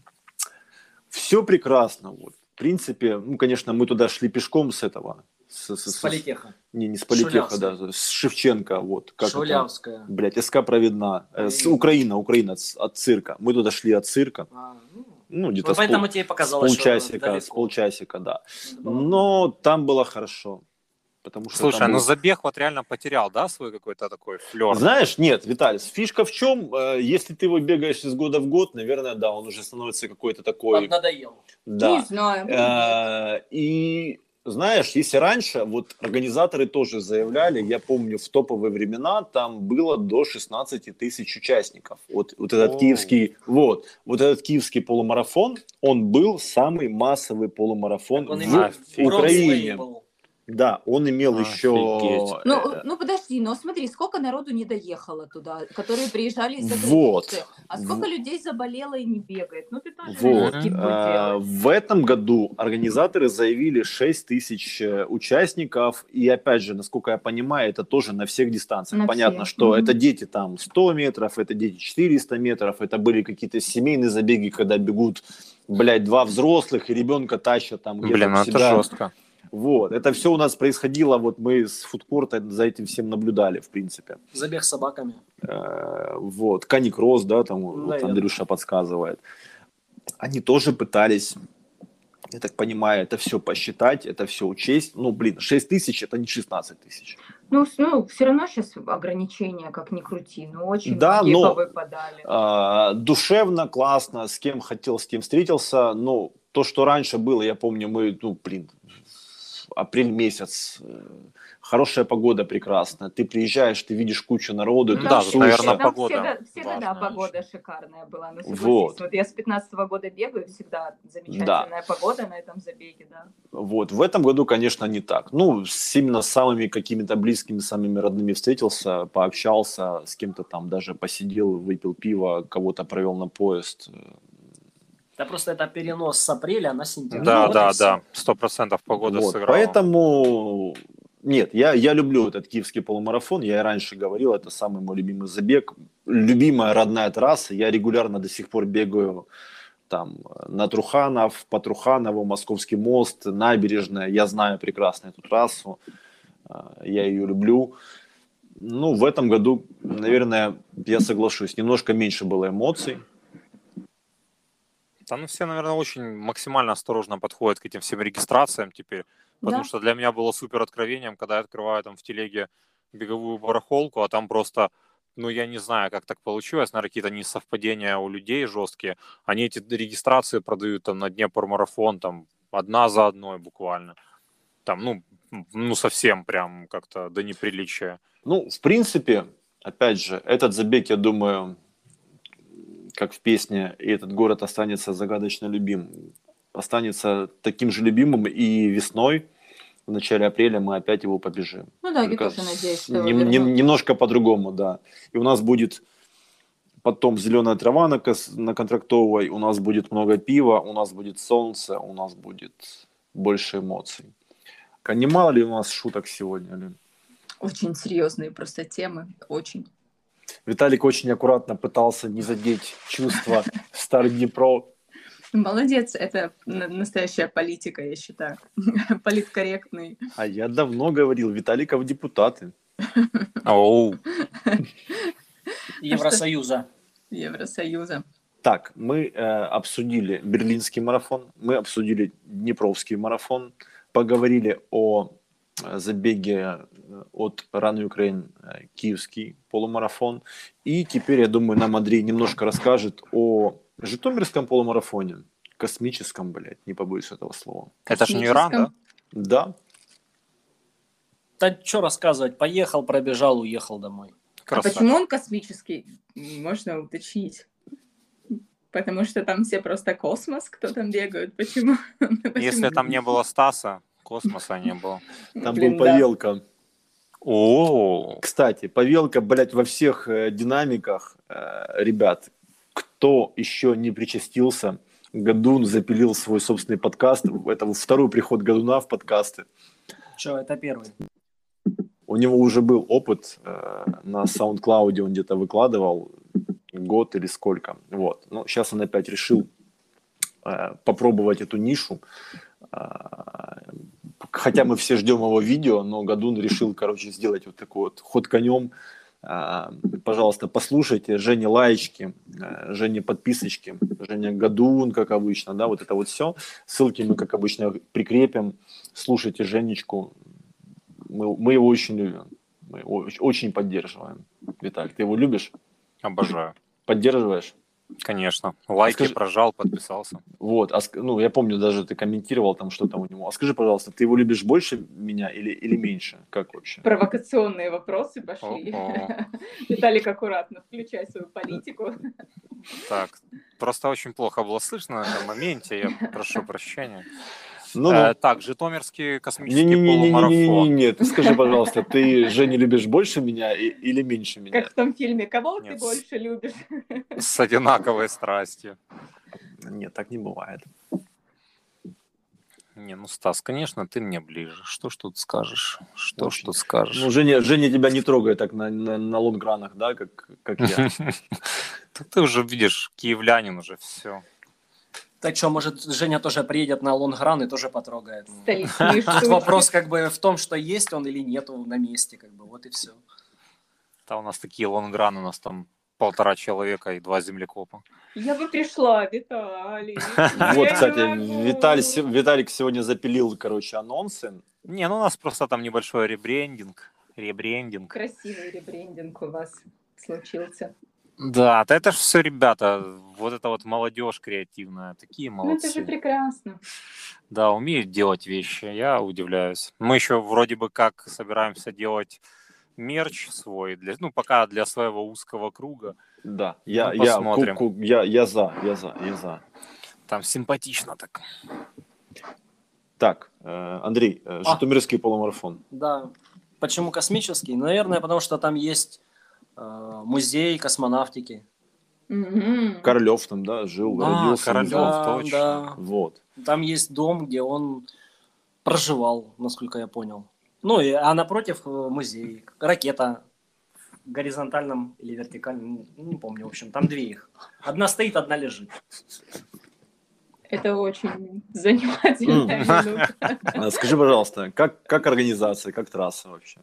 Все прекрасно, вот. В принципе, ну, конечно, мы туда шли пешком с этого. С, с- С с- политеха. Не, не с Политеха, Шулявская. да, с Шевченко, вот. Как это? Шулявская. Блять, СК проведна. Э, с Украина, Украина, с- от цирка. Мы туда шли от цирка. А, ну, Ну, где-то ну, с, пол- тебе с показалось, что полчасика, с полчасика, да. Но там было хорошо. Потому что Слушай, там ну забег вот реально потерял, да, свой какой-то такой флер? Знаешь, нет, Виталий, фишка в чем? Э, Если ты его бегаешь из года в год, наверное, да, он уже становится какой-то такой... Надоел. Не Да. знаю. Э, И знаешь, если раньше, вот организаторы тоже заявляли, я помню, в топовые времена там было до 16 тысяч участников. Вот, вот этот О. киевский, вот, вот этот киевский полумарафон, он был самый массовый полумарафон Так он в. Украине. бронз-лейбл. Да, он имел Офигеть. еще... Ну, э, ну подожди, но смотри, сколько народу не доехало туда, которые приезжали из-за Вот. границы. А сколько людей заболело и не бегает? Ну ты тоже Вот. А. В этом году организаторы заявили 6 тысяч э, участников. И опять же, насколько я понимаю, это тоже на всех дистанциях. На Понятно, всех. что Мгм. это дети там 100 метров, это дети 400 метров, это были какие-то семейные забеги, когда бегут, блядь, два взрослых и ребенка тащат там где-то Блин, ну это себя. жестко. Вот. Это все у нас происходило, вот мы с фудкорта за этим всем наблюдали, в принципе. Забег с собаками. Э, вот, Каникросс, да, там вот. Андрюша подсказывает. Они тоже пытались, я так понимаю, это все посчитать, это все учесть. Ну, блин, 6 тысяч это не 16 тысяч. Ну, ну, все равно сейчас ограничения, как ни крути, но очень Да, многие но- повыпадали. А, душевно, классно, с кем хотел, с кем встретился. Но то, что раньше было, я помню, мы, ну, блин, апрель месяц, э, хорошая погода прекрасная. Ты приезжаешь, ты видишь кучу народу, Ну ты да, тут, наверное, Там погода Всегда, всегда да, важная погода очень. шикарная была. Ну, Вот. вот. я с 15 года бегаю, всегда замечательная погода на этом забеге, да. Вот, в этом году, конечно, не так. Ну, с, именно с самыми какими-то близкими, самыми родными встретился, пообщался, с кем-то там даже посидел, выпил пиво, кого-то провел на поезд. Да просто это перенос с апреля на сентябрь. Да, Ну, вот да, всё. да. Сто процентов погода Вот, сыграла. Поэтому, нет, я, я люблю этот киевский полумарафон, я и раньше говорил, это самый мой любимый забег, любимая родная трасса, я регулярно до сих пор бегаю там на Труханов, по Труханову, Московский мост, набережная. Я знаю прекрасно эту трассу, а, я ее люблю. Ну, в этом году, наверное, я соглашусь, немножко меньше было эмоций. Да, ну все, наверное, очень максимально осторожно подходят к этим всем регистрациям теперь. Потому Да. что для меня было супер откровением, когда я открываю там в телеге беговую барахолку, а там просто, ну я не знаю, как так получилось, наверное, какие-то несовпадения у людей жесткие. Они эти регистрации продают там на Днепр-марафон, там одна за одной буквально. Там, ну, ну совсем прям как-то до неприличия. Ну, в принципе, опять же, этот забег, я думаю, как в песне, и этот город останется загадочно любим. Останется таким же любимым и весной, в начале апреля мы опять его побежим. Ну да, я Только тоже надеюсь, что нем- нем- немножко по-другому, да. И у нас будет потом зеленая трава на, на контрактовой, у нас будет много пива, у нас будет солнце, у нас будет больше эмоций. А не мало ли у нас шуток сегодня, Лен? Очень серьезные просто темы, очень. Виталик очень аккуратно пытался не задеть чувства Стар Днепро. Молодец, это на- настоящая политика, я считаю. <laughs> Политкорректный. А я давно говорил, Виталика в депутаты. <laughs> Оу, Евросоюза. Евросоюза. Так, мы э, обсудили Берлинский марафон, мы обсудили Днепровский марафон, поговорили о забеге э, от Ран Украин э, Киевский полумарафон. И теперь, я думаю, нам Андрей немножко расскажет о Житомирском полумарафоне. Космическом, блядь, не побоюсь этого слова. это же не Иран, да? Да, Да что рассказывать, поехал, пробежал, уехал домой. А Красавчик. почему он космический? Можно уточнить. Потому что там все просто космос, кто там бегает. <laughs> Почему? Если Почему? там не было Стаса, космоса не было. там Блин, был да. Павелка. О, Кстати, Павелка, блядь, во всех э, динамиках, э, ребят, кто еще не причастился, Гадун запилил свой собственный подкаст. Это второй приход Гадуна в подкасты. Что, это первый. У него уже был опыт э, на SoundCloud, он где-то выкладывал год или сколько. Вот. Но сейчас он опять решил э, попробовать эту нишу. А, Хотя мы все ждем его видео, но Гадун решил, короче, сделать вот такой вот ход конем. А, Пожалуйста, послушайте Жене лаечки, э, Жене подписочки, Женя Гадун, как обычно, да, вот это вот все. Ссылки мы, как обычно, прикрепим. Слушайте Женечку, мы, мы его очень любим. Мы его оч- очень поддерживаем. Виталь, ты его любишь? обожаю. Поддерживаешь? Конечно. Лайки Скажи- прожал, подписался. Вот, а ск- ну, я помню, даже ты комментировал там что-то у него. А скажи, пожалуйста, ты его любишь больше меня или, или меньше? Как вообще? Провокационные вопросы пошли. <laughs> Виталик, аккуратно, включай свою политику. Так, просто очень плохо было слышно на этом моменте, я прошу прощения. Ну, Э, так, Житомирский космический Не-не-не-не-не-не, полумарафон. ты скажи, пожалуйста, ты Женю любишь больше меня и- или меньше меня? Как в том фильме, кого ты Нет. больше любишь? С одинаковой страстью. Нет, так не бывает. Не, ну, Стас, конечно, ты мне ближе. Что ж тут скажешь? Что ж тут скажешь? Ну, Женя, Женя тебя не трогает так на, на, на лонгранах, да, как, как я. <laughs> Так ты уже видишь, киевлянин уже, все. Так что, может, Женя тоже приедет на лонгран и тоже потрогает. Тут <laughs> вопрос как бы в том, что есть он или нету на месте, как бы, вот и все. Там у нас такие лонграны, у нас там полтора человека и два землекопа. Я бы пришла, Виталий. <laughs> Вот, кстати, Виталик сегодня запилил, короче, анонсы. Не, ну у нас просто там небольшой ребрендинг. Ребрендинг. Красивый ребрендинг у вас случился. Да, да это же все ребята, вот это вот молодежь креативная, такие Ну, это же молодцы. прекрасно. Да, умеют делать вещи, я удивляюсь. Мы еще вроде бы как собираемся делать мерч свой, для, ну, пока для своего узкого круга. Да, я, Ну, я, посмотрим. ку- ку- я, я за, я за, я за. Там симпатично так. Так, э, Андрей, э, А. Житомирский полумарафон. Да. Почему космический? Наверное, потому что там есть музей космонавтики. Мгм. Королев там, да, жил, А, родился. Знаю. Да, точно. да. Вот. Там есть дом, где он проживал, насколько я понял. Ну, и, а напротив э, музей. Ракета в горизонтальном или вертикальном, ну, не помню, в общем, там две их. Одна стоит, одна лежит. Это очень занимательная минута. А, Скажи, пожалуйста, как, как организация, как трасса вообще?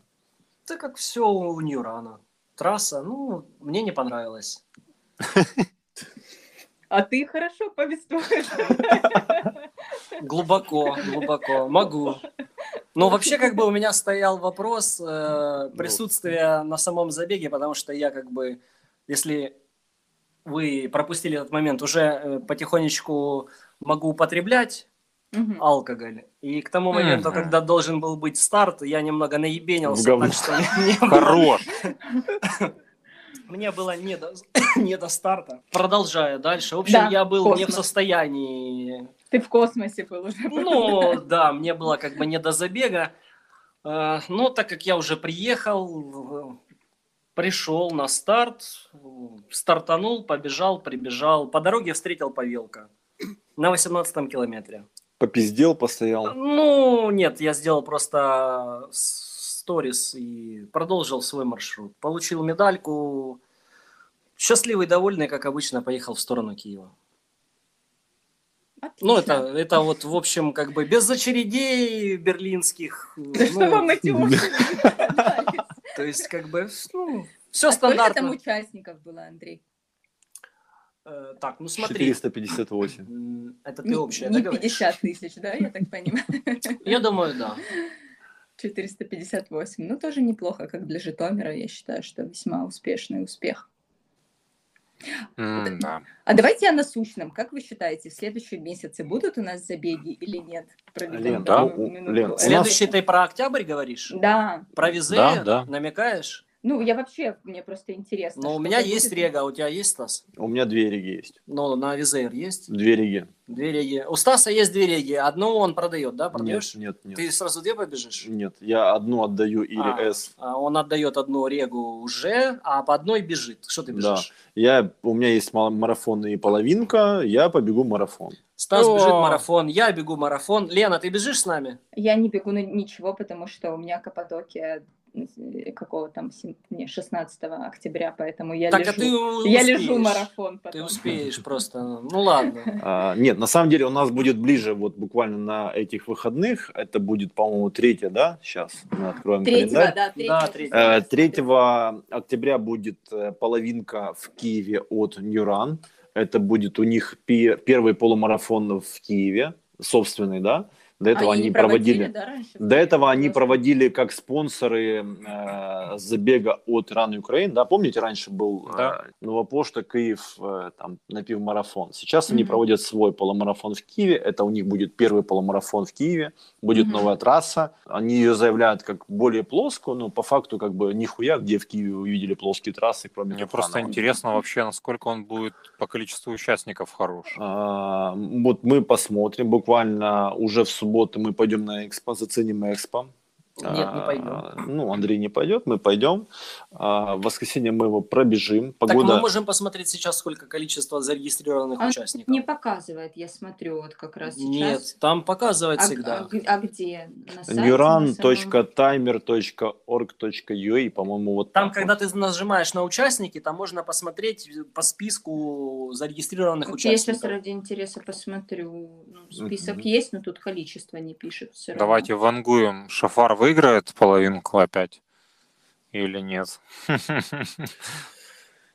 Это как все у Ньюрана. Трасса, ну, мне не понравилась. А ты хорошо повествуешь. Глубоко, глубоко. Могу. Но вообще, как бы у меня стоял вопрос э, присутствия на самом забеге, потому что я как бы, если вы пропустили этот момент, уже э, потихонечку могу употреблять Мгм. алкоголь. И к тому моменту, Мгм. когда должен был быть старт, я немного наебенился, так что мне было, Хорош. <laughs> мне было не до, <coughs> не до старта. Продолжая дальше. В общем, Да, я был не в состоянии Ты в космосе был уже. ну, да, мне было как бы не до забега. Э, Но так как я уже приехал, пришел на старт, стартанул, побежал, прибежал. По дороге встретил Павелка на 18 километре. Попиздел, постоял. Ну, нет, я сделал просто с- сторис и продолжил свой маршрут. Получил медальку. Счастливый, довольный, как обычно, поехал в сторону Киева. Ну, это, Отлично. это вот, в общем, как бы без очередей берлинских. Да <laughs> что вам Ну, эти опции <laughs> понравились? то есть, как бы, ну, все А Сколько там стандартно. участников было, Андрей? Э, Так, ну смотри. 458. М, Это ты Не, общее, не да, говоришь? 50 тысяч, да, я так понимаю? Я думаю, да. <laughs> 458. Ну, тоже неплохо, как для Житомира. Я считаю, что весьма успешный успех. Да. А давайте о насущном. Как вы считаете, в следующем месяце будут у нас забеги или нет? Проведем Лен, да, у-. Лен, Следующий ты про октябрь говоришь? Да. Про визе Да, да. намекаешь? Ну, я вообще, мне просто интересно. Ну, у меня будет. есть рега, а у тебя есть, Стас? У меня две реги есть. Ну, на Визейр есть? Две реги. Две реги. У Стаса есть две реги. Одну он продает, да, Нет, продаешь? нет, нет. Ты сразу две побежишь? Нет, я одну отдаю Ире А. С. А Он отдает одну регу уже, а по одной бежит. Что ты Да. бежишь? Я, у меня есть ма- марафон и половинка, я побегу марафон. Стас О. бежит марафон, я бегу марафон. Лена, ты бежишь с нами? Я не бегу на ничего, потому что у меня Каппадокия какого там, не, 16 октября, поэтому я так, лежу. а ты Я лежу марафон потом. Ты успеешь просто. Ну ладно. <laughs> А, нет, на самом деле у нас будет ближе, вот буквально на этих выходных. Это будет, по-моему, третье, да? Сейчас мы откроем Третьего, календарь. да, третьего. Да, третьего. Э, 3 октября будет э, половинка в Киеве от Ньюран. Это будет у них пе- первый полумарафон в Киеве, собственный, да? До этого А, они не проводили. да, раньше? До этого они Просто. проводили как спонсоры э, забега от Ран Украин, да, помните, раньше был Да. э, Новопошта, Киев, э, там, напівмарафон. Сейчас они Мгм. проводят свой полумарафон в Киеве, это у них будет первый полумарафон в Киеве, будет Мгм. новая трасса, они ее заявляют как более плоскую, но по факту как бы нихуя, где в Киеве увидели плоские трассы, кроме Мне просто интересно вообще, насколько он будет по количеству участников хорош. А, вот мы посмотрим, буквально уже в субботу мы пойдем на экспо, заценим экспо. Нет, не А, пойдем. Ну, Андрей не пойдет, мы пойдем. А, В воскресенье мы его пробежим. Так Погода... мы можем посмотреть сейчас, сколько количество зарегистрированных А участников. Не показывает, я смотрю вот как раз сейчас. Нет, там показывает А, всегда. а а где? Neuran.timer.org.ua, по-моему, вот Там, так когда ты нажимаешь на участники, там можно посмотреть по списку зарегистрированных Вот Я сейчас участников. ради интереса посмотрю. Ну, список Мгм. есть, но тут количество не пишет. Все равно. Давайте вангуем. Шафар выиграет половинку опять или нет?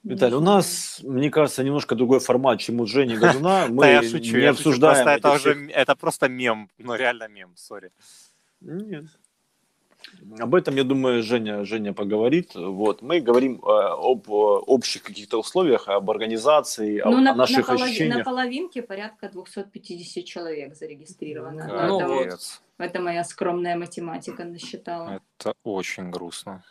Не Виталий, у нас, мне кажется, немножко другой формат, чем у Жени Годуна. <laughs> Мы Да, я шучу. не я шучу. обсуждаем Просто это уже всех- это просто мем. Ну реально мем, сори. Нет. Об этом, я думаю, Женя, Женя поговорит. Вот. Мы говорим э, об общих каких-то условиях, об организации, о, Ну, на, о наших на, на ощущениях. половинке порядка 250 человек зарегистрировано. Ну, это, вот- это моя скромная математика насчитала. Это очень грустно.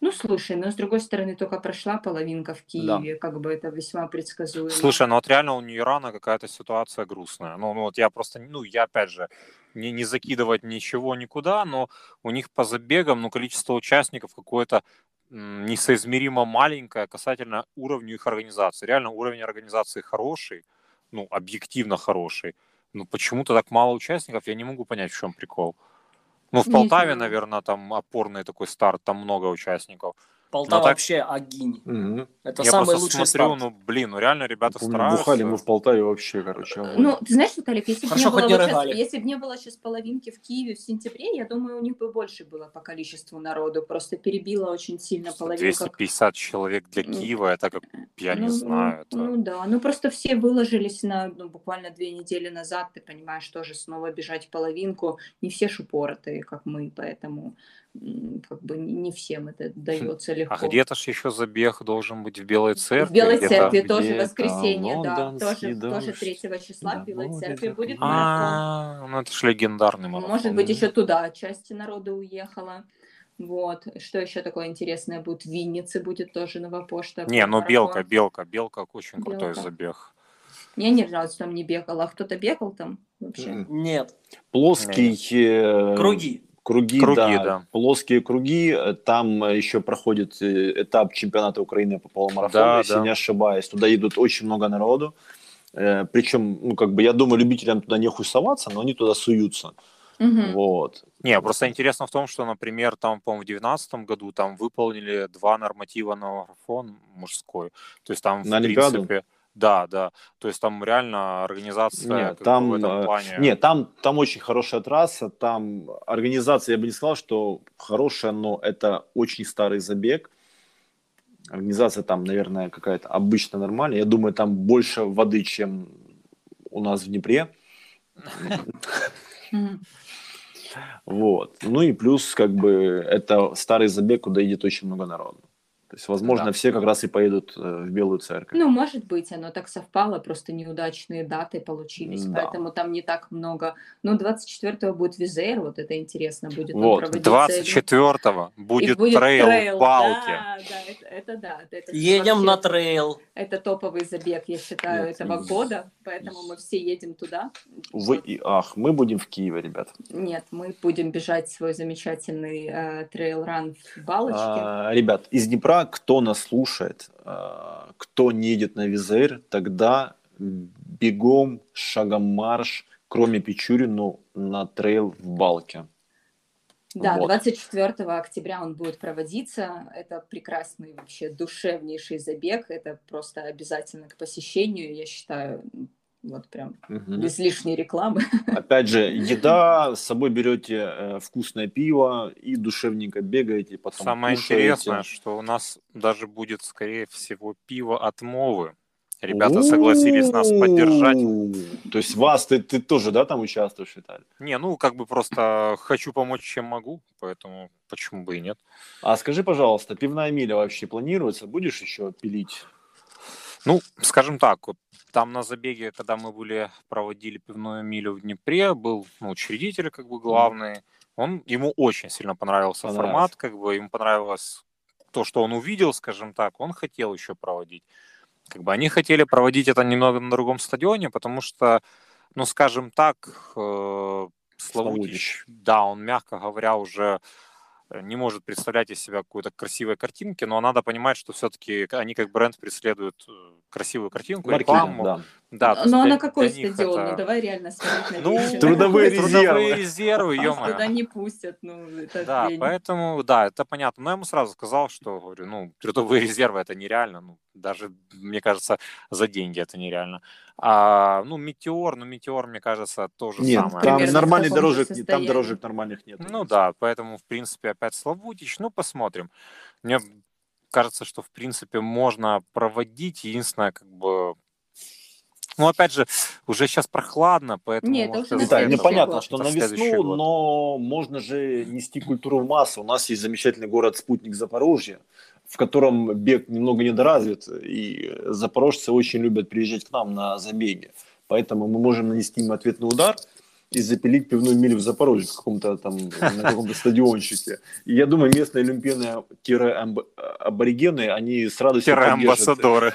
Ну, слушай, но с другой стороны, только прошла половинка в Киеве, как бы это весьма предсказуемо. Слушай, ну вот реально у Ньюрана какая-то ситуация грустная. Ну, ну вот я просто, ну я опять же, не, не закидывать ничего никуда, но у них по забегам, ну количество участников какое-то несоизмеримо маленькое касательно уровня их организации. Реально уровень организации хороший, ну объективно хороший. Ну почему-то так мало участников, я не могу понять, в чем прикол. Ну в Полтаве, наверное, там опорный такой старт, там много участников. Полтава Ну, так- вообще огонь. Мгм. Это Я самый лучший смотрю, старт. ну, блин, ну реально ребята Помню, стараются. бухали мы в Полтаве вообще, короче. огонь. Ну, ты знаешь, Виталик, если бы не было не вот рыгали. если бы не было сейчас половинки в Киеве в сентябре, я думаю, у них бы больше было по количеству народу. Просто перебило очень сильно половинку. 250 человек для М. Киева, это как, я не Ну, знаю. это- Ну да, ну просто все выложились на ну, буквально две недели назад, ты понимаешь, тоже снова бежать в половинку. Не все шупоротые, как мы, поэтому как бы не не всем это дается легко. А где-то ж еще забег должен быть в Белой Церкви. в Белой где-то. церкви тоже где-то воскресенье, да, тоже, тоже дождь 3 числа на в Белой море церкви будет такой. марафон. А, ну это ж легендарный марафон. Может быть, еще туда часть народа уехала. Вот. Что еще такое интересное будет? В Виннице будет тоже новопошта. Не, ну марафон. белка, белка, белка очень крутой Белка. забег. Я ни разу там не бегала. А кто-то бегал там вообще? Нет, Плоский... э, круги. Круги, Круги, да, да. Плоские круги. Там э, еще проходит э, этап чемпионата Украины по полумарафону, Да, если да. не ошибаюсь. Туда едут очень много народу. Э, Причем, ну, как бы, я думаю, любителям туда не хусоваться, но они туда суются. Мгм. Вот. Не, просто интересно в том, что, например, там, по-моему, в 2019 году там выполнили два норматива на марафон мужской. То есть там, На в Олимпиаду? Да, да. То есть там реально организация Нет, там, в этом э, плане. Нет, там, там очень хорошая трасса, там организация, я бы не сказал, что хорошая, но это очень старый забег. Организация там, наверное, какая-то обычно нормальная. Я думаю, там больше воды, чем у нас в Днепре. Вот. Ну и плюс, как бы, это старый забег, куда едет очень много народу. То есть, возможно, Да. все как раз и поедут э, в Белую Церковь. Ну, может быть, оно так совпало, просто неудачные даты получились, Да. поэтому там не так много. Ну, 24-го будет Визер, вот это интересно будет. Вот, проводиться. 24-го И будет, будет трейл, в Балке. Да, да, это, это да. Это Едем вообще- на трейл. Это топовый забег, я считаю, Нет, этого года, поэтому мы все едем туда. Вы Вот. и ах, мы будем в Киеве, ребят. Нет, мы будем бежать свой замечательный э, trail run в Балочке. А, ребят, из Днепра, кто нас слушает, а, кто не едет на Wizz Air, тогда бегом, шагом марш, кроме Печурину, на трейл в Балке. Да, Вот. 24 октября он будет проводиться. Это прекрасный вообще душевнейший забег. Это просто обязательно к посещению, я считаю. Вот прям Мгм. без лишней рекламы. <laughs> Опять же, еда, с собой берете э, вкусное пиво и душевненько бегаете, потом Самое кушаете. интересное, что у нас даже будет, скорее всего, пиво от Мовы. Ребята согласились нас поддержать. То есть вас, ты, ты тоже, да, там участвуешь, Виталий? Не, ну, как бы просто хочу помочь, чем могу, поэтому почему бы и нет. А скажи, пожалуйста, пивная миля вообще планируется? Будешь еще пилить? Ну, скажем так, вот там на забеге, когда мы были, проводили пивную милю в Днепре, был ну, учредитель, как бы главный. Он, ему очень сильно понравился Понравилось. формат, как бы ему понравилось то, что он увидел, скажем так, он хотел еще проводить. Как бы они хотели проводить это немного на другом стадионе, потому что, ну, скажем так, э, Славутич, да, он, мягко говоря, уже э, не может представлять из себя какой-то красивой картинки, но надо понимать, что все-таки они как бренд преследуют э, красивую картинку, рекламу. да. Да, Но для- на какой стадион? это- Ну, давай реально смотреть на Ну, <laughs> трудовые резервы. резервы, ё Туда не пустят, ну, это Да, поэтому, да, это понятно. Но я ему сразу сказал, что, говорю, ну, трудовые <laughs> резервы это нереально, ну, даже, мне кажется, за деньги это нереально. А, ну, Метеор, ну, Метеор, мне кажется, то же Нет, самое. там Примерно нормальных дорожек, там состоянии. дорожек нормальных нет. Ну да, поэтому, в принципе, опять Славутич, ну, посмотрим. Мне кажется, что, в принципе, можно проводить. Единственное, как бы... Ну, опять же, уже сейчас прохладно, поэтому... Не, это может, это Виталий, мне следующий понятно, год. что Это на весну, год. но можно же нести культуру в массу. У нас есть замечательный город-спутник Запорожье, в котором бег немного недоразвит, и запорожцы очень любят приезжать к нам на забеги. Поэтому мы можем нанести им ответный удар и запилить пивную милю в Запорожье в каком-то там, на каком-то стадиончике. И я думаю, местные олимпийные-аборигены, они с радостью поддержат. амбассадоры.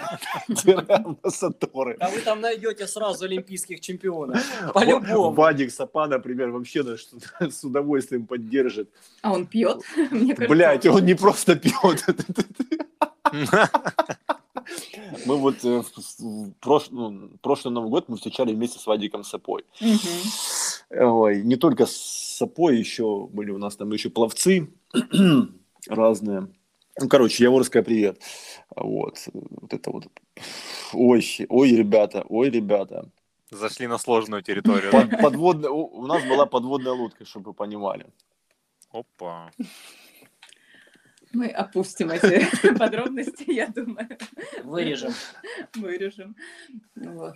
Тире-амбассадоры. А вы там найдете сразу олимпийских чемпионов. По-любому. Вадик Сапа, например, вообще да, что- с удовольствием поддержит. А он пьет? Блять, он не просто пьет. <laughs> Мы вот э, в- в прош- ну, прошлый Новый год мы встречали вместе с Вадиком Сапой. Ой, не только с Сапой, еще были у нас там еще пловцы <clears throat> разные. Ну, короче, Яворская, привет. Вот, вот это вот. Ой, ой, ребята, ой, ребята. Зашли на сложную территорию. да? Под- подводная, у, у нас была подводная лодка, чтобы вы понимали. Опа. Мы опустим <laughs> эти <laughs> подробности, я думаю. Вырежем. Вырежем. Вот.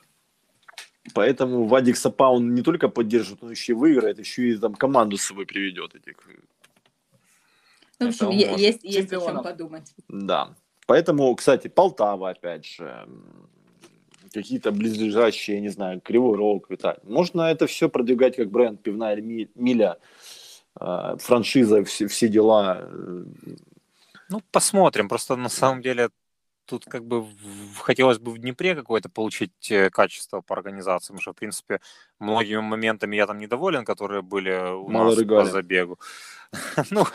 Поэтому Вадик Сапа, он не только поддержит, он еще и выиграет, еще и там команду с собой приведет этих. Ну, в общем, е- есть, есть о чем подумать. Да. Поэтому, кстати, Полтава, опять же, какие-то близлежащие, я не знаю, Кривой Рог, Виталий. Можно это все продвигать как бренд, пивная ми- миля, э, франшиза, все, все дела. Ну, посмотрим. Просто на самом деле тут как бы хотелось бы в Днепре какое-то получить э, качество по организации, потому что, в принципе, многими моментами я там недоволен, которые были у Мало нас по рыгали. забегу. <laughs> Ну,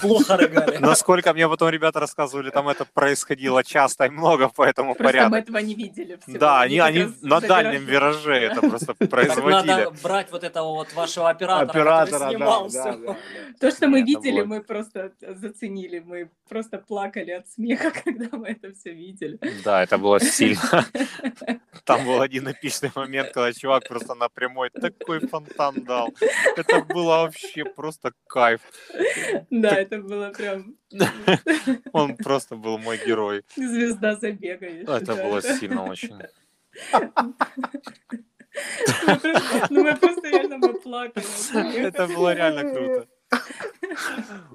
Плохо рыгали. насколько мне потом ребята рассказывали, там это происходило часто и много, поэтому Просто мы порядок. этого не видели. всего. Да, они, они на дальнем вираже это просто <laughs> производили. надо брать вот этого вот вашего оператора, Оператора, который да, снимал да, да, да. То, что мы видели, мы просто заценили. Мы просто плакали от смеха, <laughs> когда мы это все видели. Да, это было сильно. Там был один эпичный момент, когда чувак просто на прямой такой фонтан дал. Это было вообще просто кайф. Да, это было прям <laughs> Он просто был мой герой. звезда забега. Это было сильно очень. Мы просто- Ну, мы просто реально мы плакали. от смеха. Это было реально круто.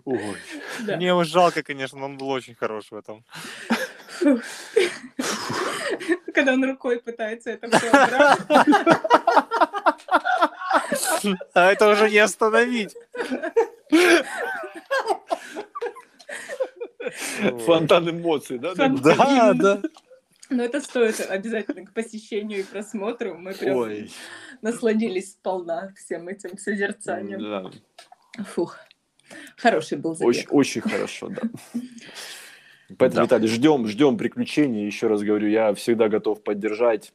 Ой. Да. Мне его жалко, конечно, но он был очень хорош в этом. Когда он рукой пытается это все убрать. <laughs> А это уже не остановить. Фонтан эмоций, да? Да, да. Но это стоит обязательно к посещению и просмотру. Мы прям Ой. насладились сполна всем этим созерцанием. Да. Фух. Хороший был забег. Очень, очень хорошо, да. Поэтому, Да. Виталий, ждем, ждем приключений. Еще раз говорю, я всегда готов поддержать.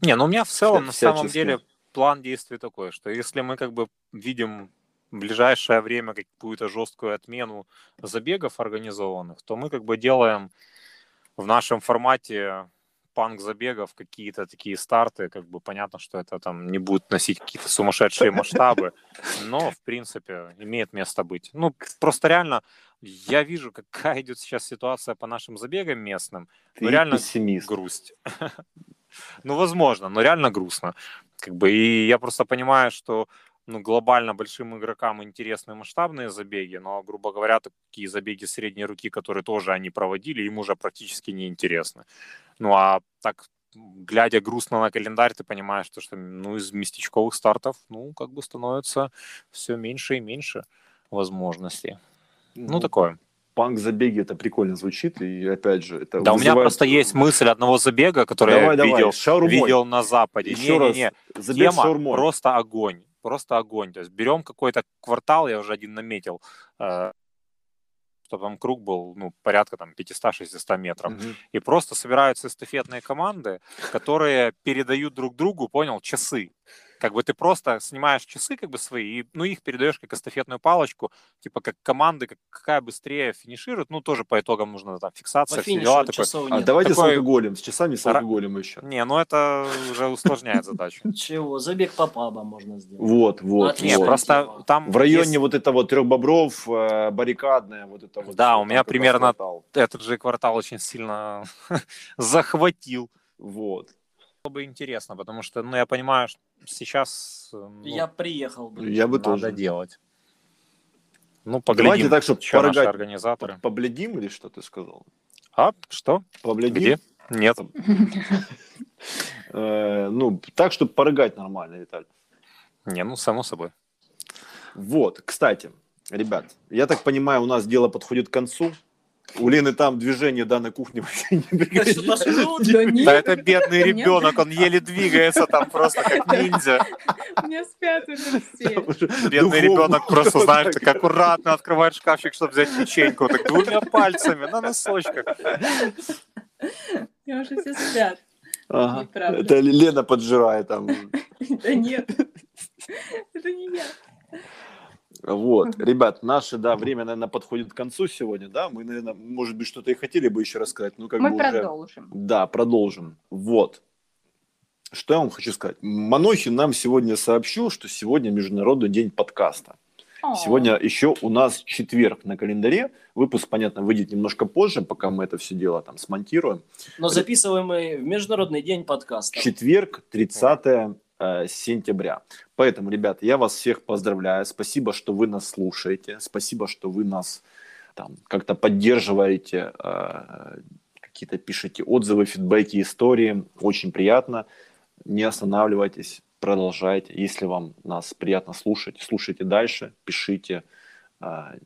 Не, ну у меня в целом, на самом Всячески. деле, план действий такой, что если мы как бы видим в ближайшее время какую-то жесткую отмену забегов организованных, то мы как бы делаем в нашем формате панк забегов какие-то такие старты, как бы понятно, что это там не будет носить какие-то сумасшедшие масштабы, но в принципе имеет место быть. Ну просто реально я вижу, какая идет сейчас ситуация по нашим забегам местным, Ты Ну, реально пессимист. грусть. <laughs> Ну, возможно, но реально грустно. Как бы, и я просто понимаю, что ну, глобально большим игрокам интересны масштабные забеги, но, грубо говоря, такие забеги средней руки, которые тоже они проводили, им уже практически не интересны. Ну, а так, глядя грустно на календарь, ты понимаешь, что, что ну, из местечковых стартов, ну, как бы становится все меньше и меньше возможностей. Ну, такое. Панк-забеги, это прикольно звучит. И опять же, это Да, у меня вызывает- просто есть мысль одного забега, который Давай, я давай, видел, шаурмой. видел на Западе. Еще раз, Не-не-не, забег с тема шаурмой. просто огонь. Просто огонь. То есть берем какой-то квартал, я уже один наметил, э, чтобы там круг был ну, порядка там 500-600 метров. Мгм. И просто собираются эстафетные команды, которые передают друг другу, понял, часы. Как бы ты просто снимаешь часы как бы свои, и, ну, их передаешь как эстафетную палочку, типа как команды, как, какая быстрее финиширует, ну, тоже по итогам нужно там фиксация, По все дела. Такой, часов А нет. давайте Такой- с алкоголем, с часами с Ра- алкоголем еще. не, ну это уже усложняет задачу. <laughs> Чего? Забег по пабам можно сделать. Вот, вот, Отлично. Не, вот. просто тема. там В районе вот этого трех бобров, э, баррикадная, вот это вот. Да, у меня примерно- этот же квартал очень сильно <laughs> захватил. Вот. Было бы интересно, потому что, ну, я понимаю, что сейчас э, ну, Я приехал бы. Я бы надо тоже. делать. Ну, Давайте поглядим, так, чтобы что наши порыгать. организаторы. Побледим или что ты сказал? А, что? Побледим? Где? Нет. Э, ну, так, чтобы порыгать нормально, Виталий. Не, ну, само собой. Вот, кстати, ребят, я так понимаю, у нас дело подходит к концу. У Лены там движение да, на кухне <laughs> вообще не жрут. Да это бедный ребенок, он еле двигается там просто как ниндзя. меня спят уже все. Бедный ребенок просто, знаешь, так. аккуратно открывает шкафчик, чтобы взять печеньку, так двумя пальцами на носочках. Меня уже все спят. Ага. Это Лена поджирает там. <laughs> Да нет, это не я. Вот, ребят, наше, да, время, наверное, подходит к концу сегодня, да, мы, наверное, может быть, что-то и хотели бы еще рассказать, ну, как Мы бы уже... продолжим. Да, продолжим. Вот. Что я вам хочу сказать? Манохин нам сегодня сообщил, что сегодня Международный день подкаста. Сегодня еще у нас четверг на календаре. Выпуск, понятно, выйдет немножко позже, пока мы это все дело там смонтируем. Но записываем мы в Международный день подкаста. Четверг, 30 э, сентября. Поэтому, ребята, я вас всех поздравляю. Спасибо, что вы нас слушаете. Спасибо, что вы нас там как-то поддерживаете, э, какие-то пишете отзывы, фидбэки, истории. Очень приятно. Не останавливайтесь, продолжайте. Если вам нас приятно слушать, слушайте дальше, пишите, э,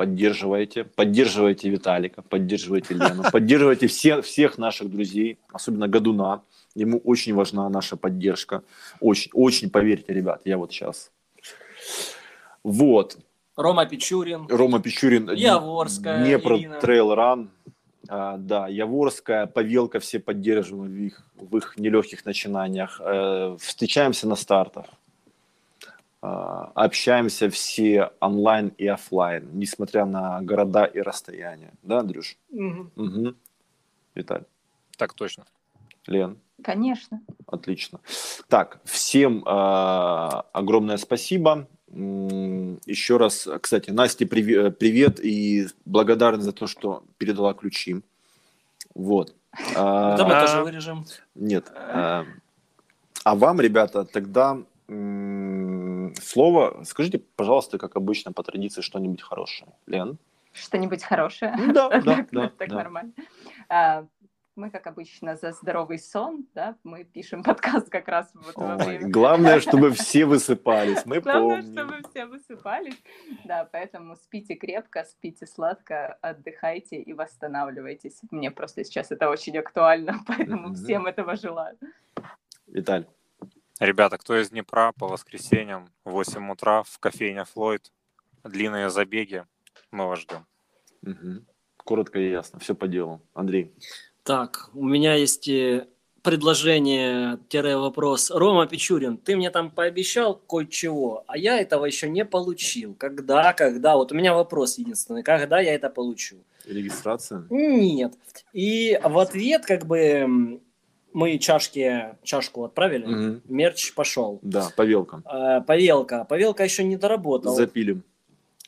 поддерживайте, поддерживайте Виталика, поддерживайте Лену, поддерживайте все, всех наших друзей, особенно Годуна. Ему очень важна наша поддержка. Очень, очень, поверьте, ребят, я вот сейчас. Вот. Рома Пичурин. Рома Пичурин. Яворская Днепр Ирина. Trail Run. А, да, Яворская, Павелка все поддерживаем в их, в их нелегких начинаниях. Э, встречаемся на стартах. А, общаемся все онлайн и офлайн, несмотря на города и расстояния. Да, Андрюш? Мгм. Угу. Виталь, Так точно. Лен. Конечно. Отлично. Так, всем э, огромное спасибо. Еще раз, кстати, Насте э, привет и благодарен за то, что передала ключи. Вот. А, Это мы тоже вырежем. Нет. А, вам, ребята, тогда слово. Скажите, пожалуйста, как обычно, по традиции, что-нибудь хорошее. Лен? Что-нибудь хорошее. Ну Да, да, <laughs> да. Так нормально. А, Мы, как обычно, за здоровый сон, да, мы пишем <laughs> подкаст как раз вот во время главное, <laughs> чтобы все высыпались. Мы Главное, помним. чтобы все высыпались. Да, поэтому спите крепко, спите сладко, отдыхайте и восстанавливайтесь. Мне просто сейчас это очень актуально, поэтому всем этого желаю. Виталь. Ребята, кто из Днепра по воскресеньям в 8 утра в кофейне Флойд, длинные забеги, мы вас ждем. Мгм. Коротко и ясно. Все по делу. Андрей. Так, у меня есть э, предложение-вопрос. Рома Пичурин, ты мне там пообещал кое-чего, а я этого еще не получил. Когда, когда? Вот у меня вопрос единственный. Когда я это получу? Регистрация? Нет. И в ответ как бы мы чашки, чашку отправили, Мгм. мерч пошел. Да, Павелка. Э, Павелка. Павелка еще не доработал. Запилим.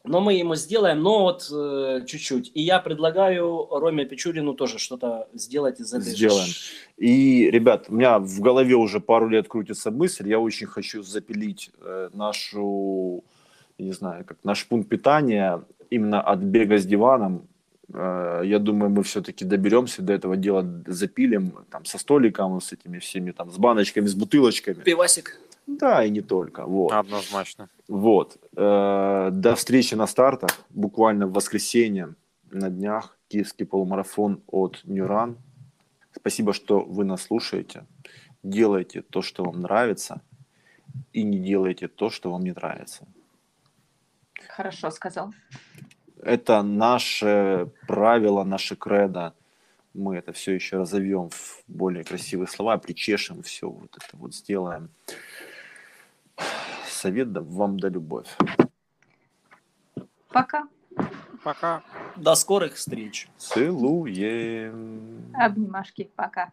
Но мы ему сделаем, но вот э, чуть-чуть. И я предлагаю Роме Пичурину тоже что-то сделать из этой Сделаем. И, ребят, у меня в голове уже пару лет крутится мысль. Я очень хочу запилить э, нашу, не знаю, как наш пункт питания именно от бега с диваном. Э, я думаю, мы все-таки доберемся до этого дела, запилим там со столиком, с этими всеми там, с баночками, с бутылочками. Пивасик. Да, и не только. Вот. Однозначно. Вот. Э, До встречи на стартах. Буквально в воскресенье на днях. Киевский полумарафон от Нюран. Спасибо, что вы нас слушаете. Делайте то, что вам нравится. И не делайте то, что вам не нравится. Хорошо сказал. Это наше правило, наше кредо. Мы это все еще разовьем в более красивые слова, причешем все, вот это вот сделаем. Совет да- вам да любовь. Пока. Пока. До скорых встреч. Целуем. Обнимашки. Пока.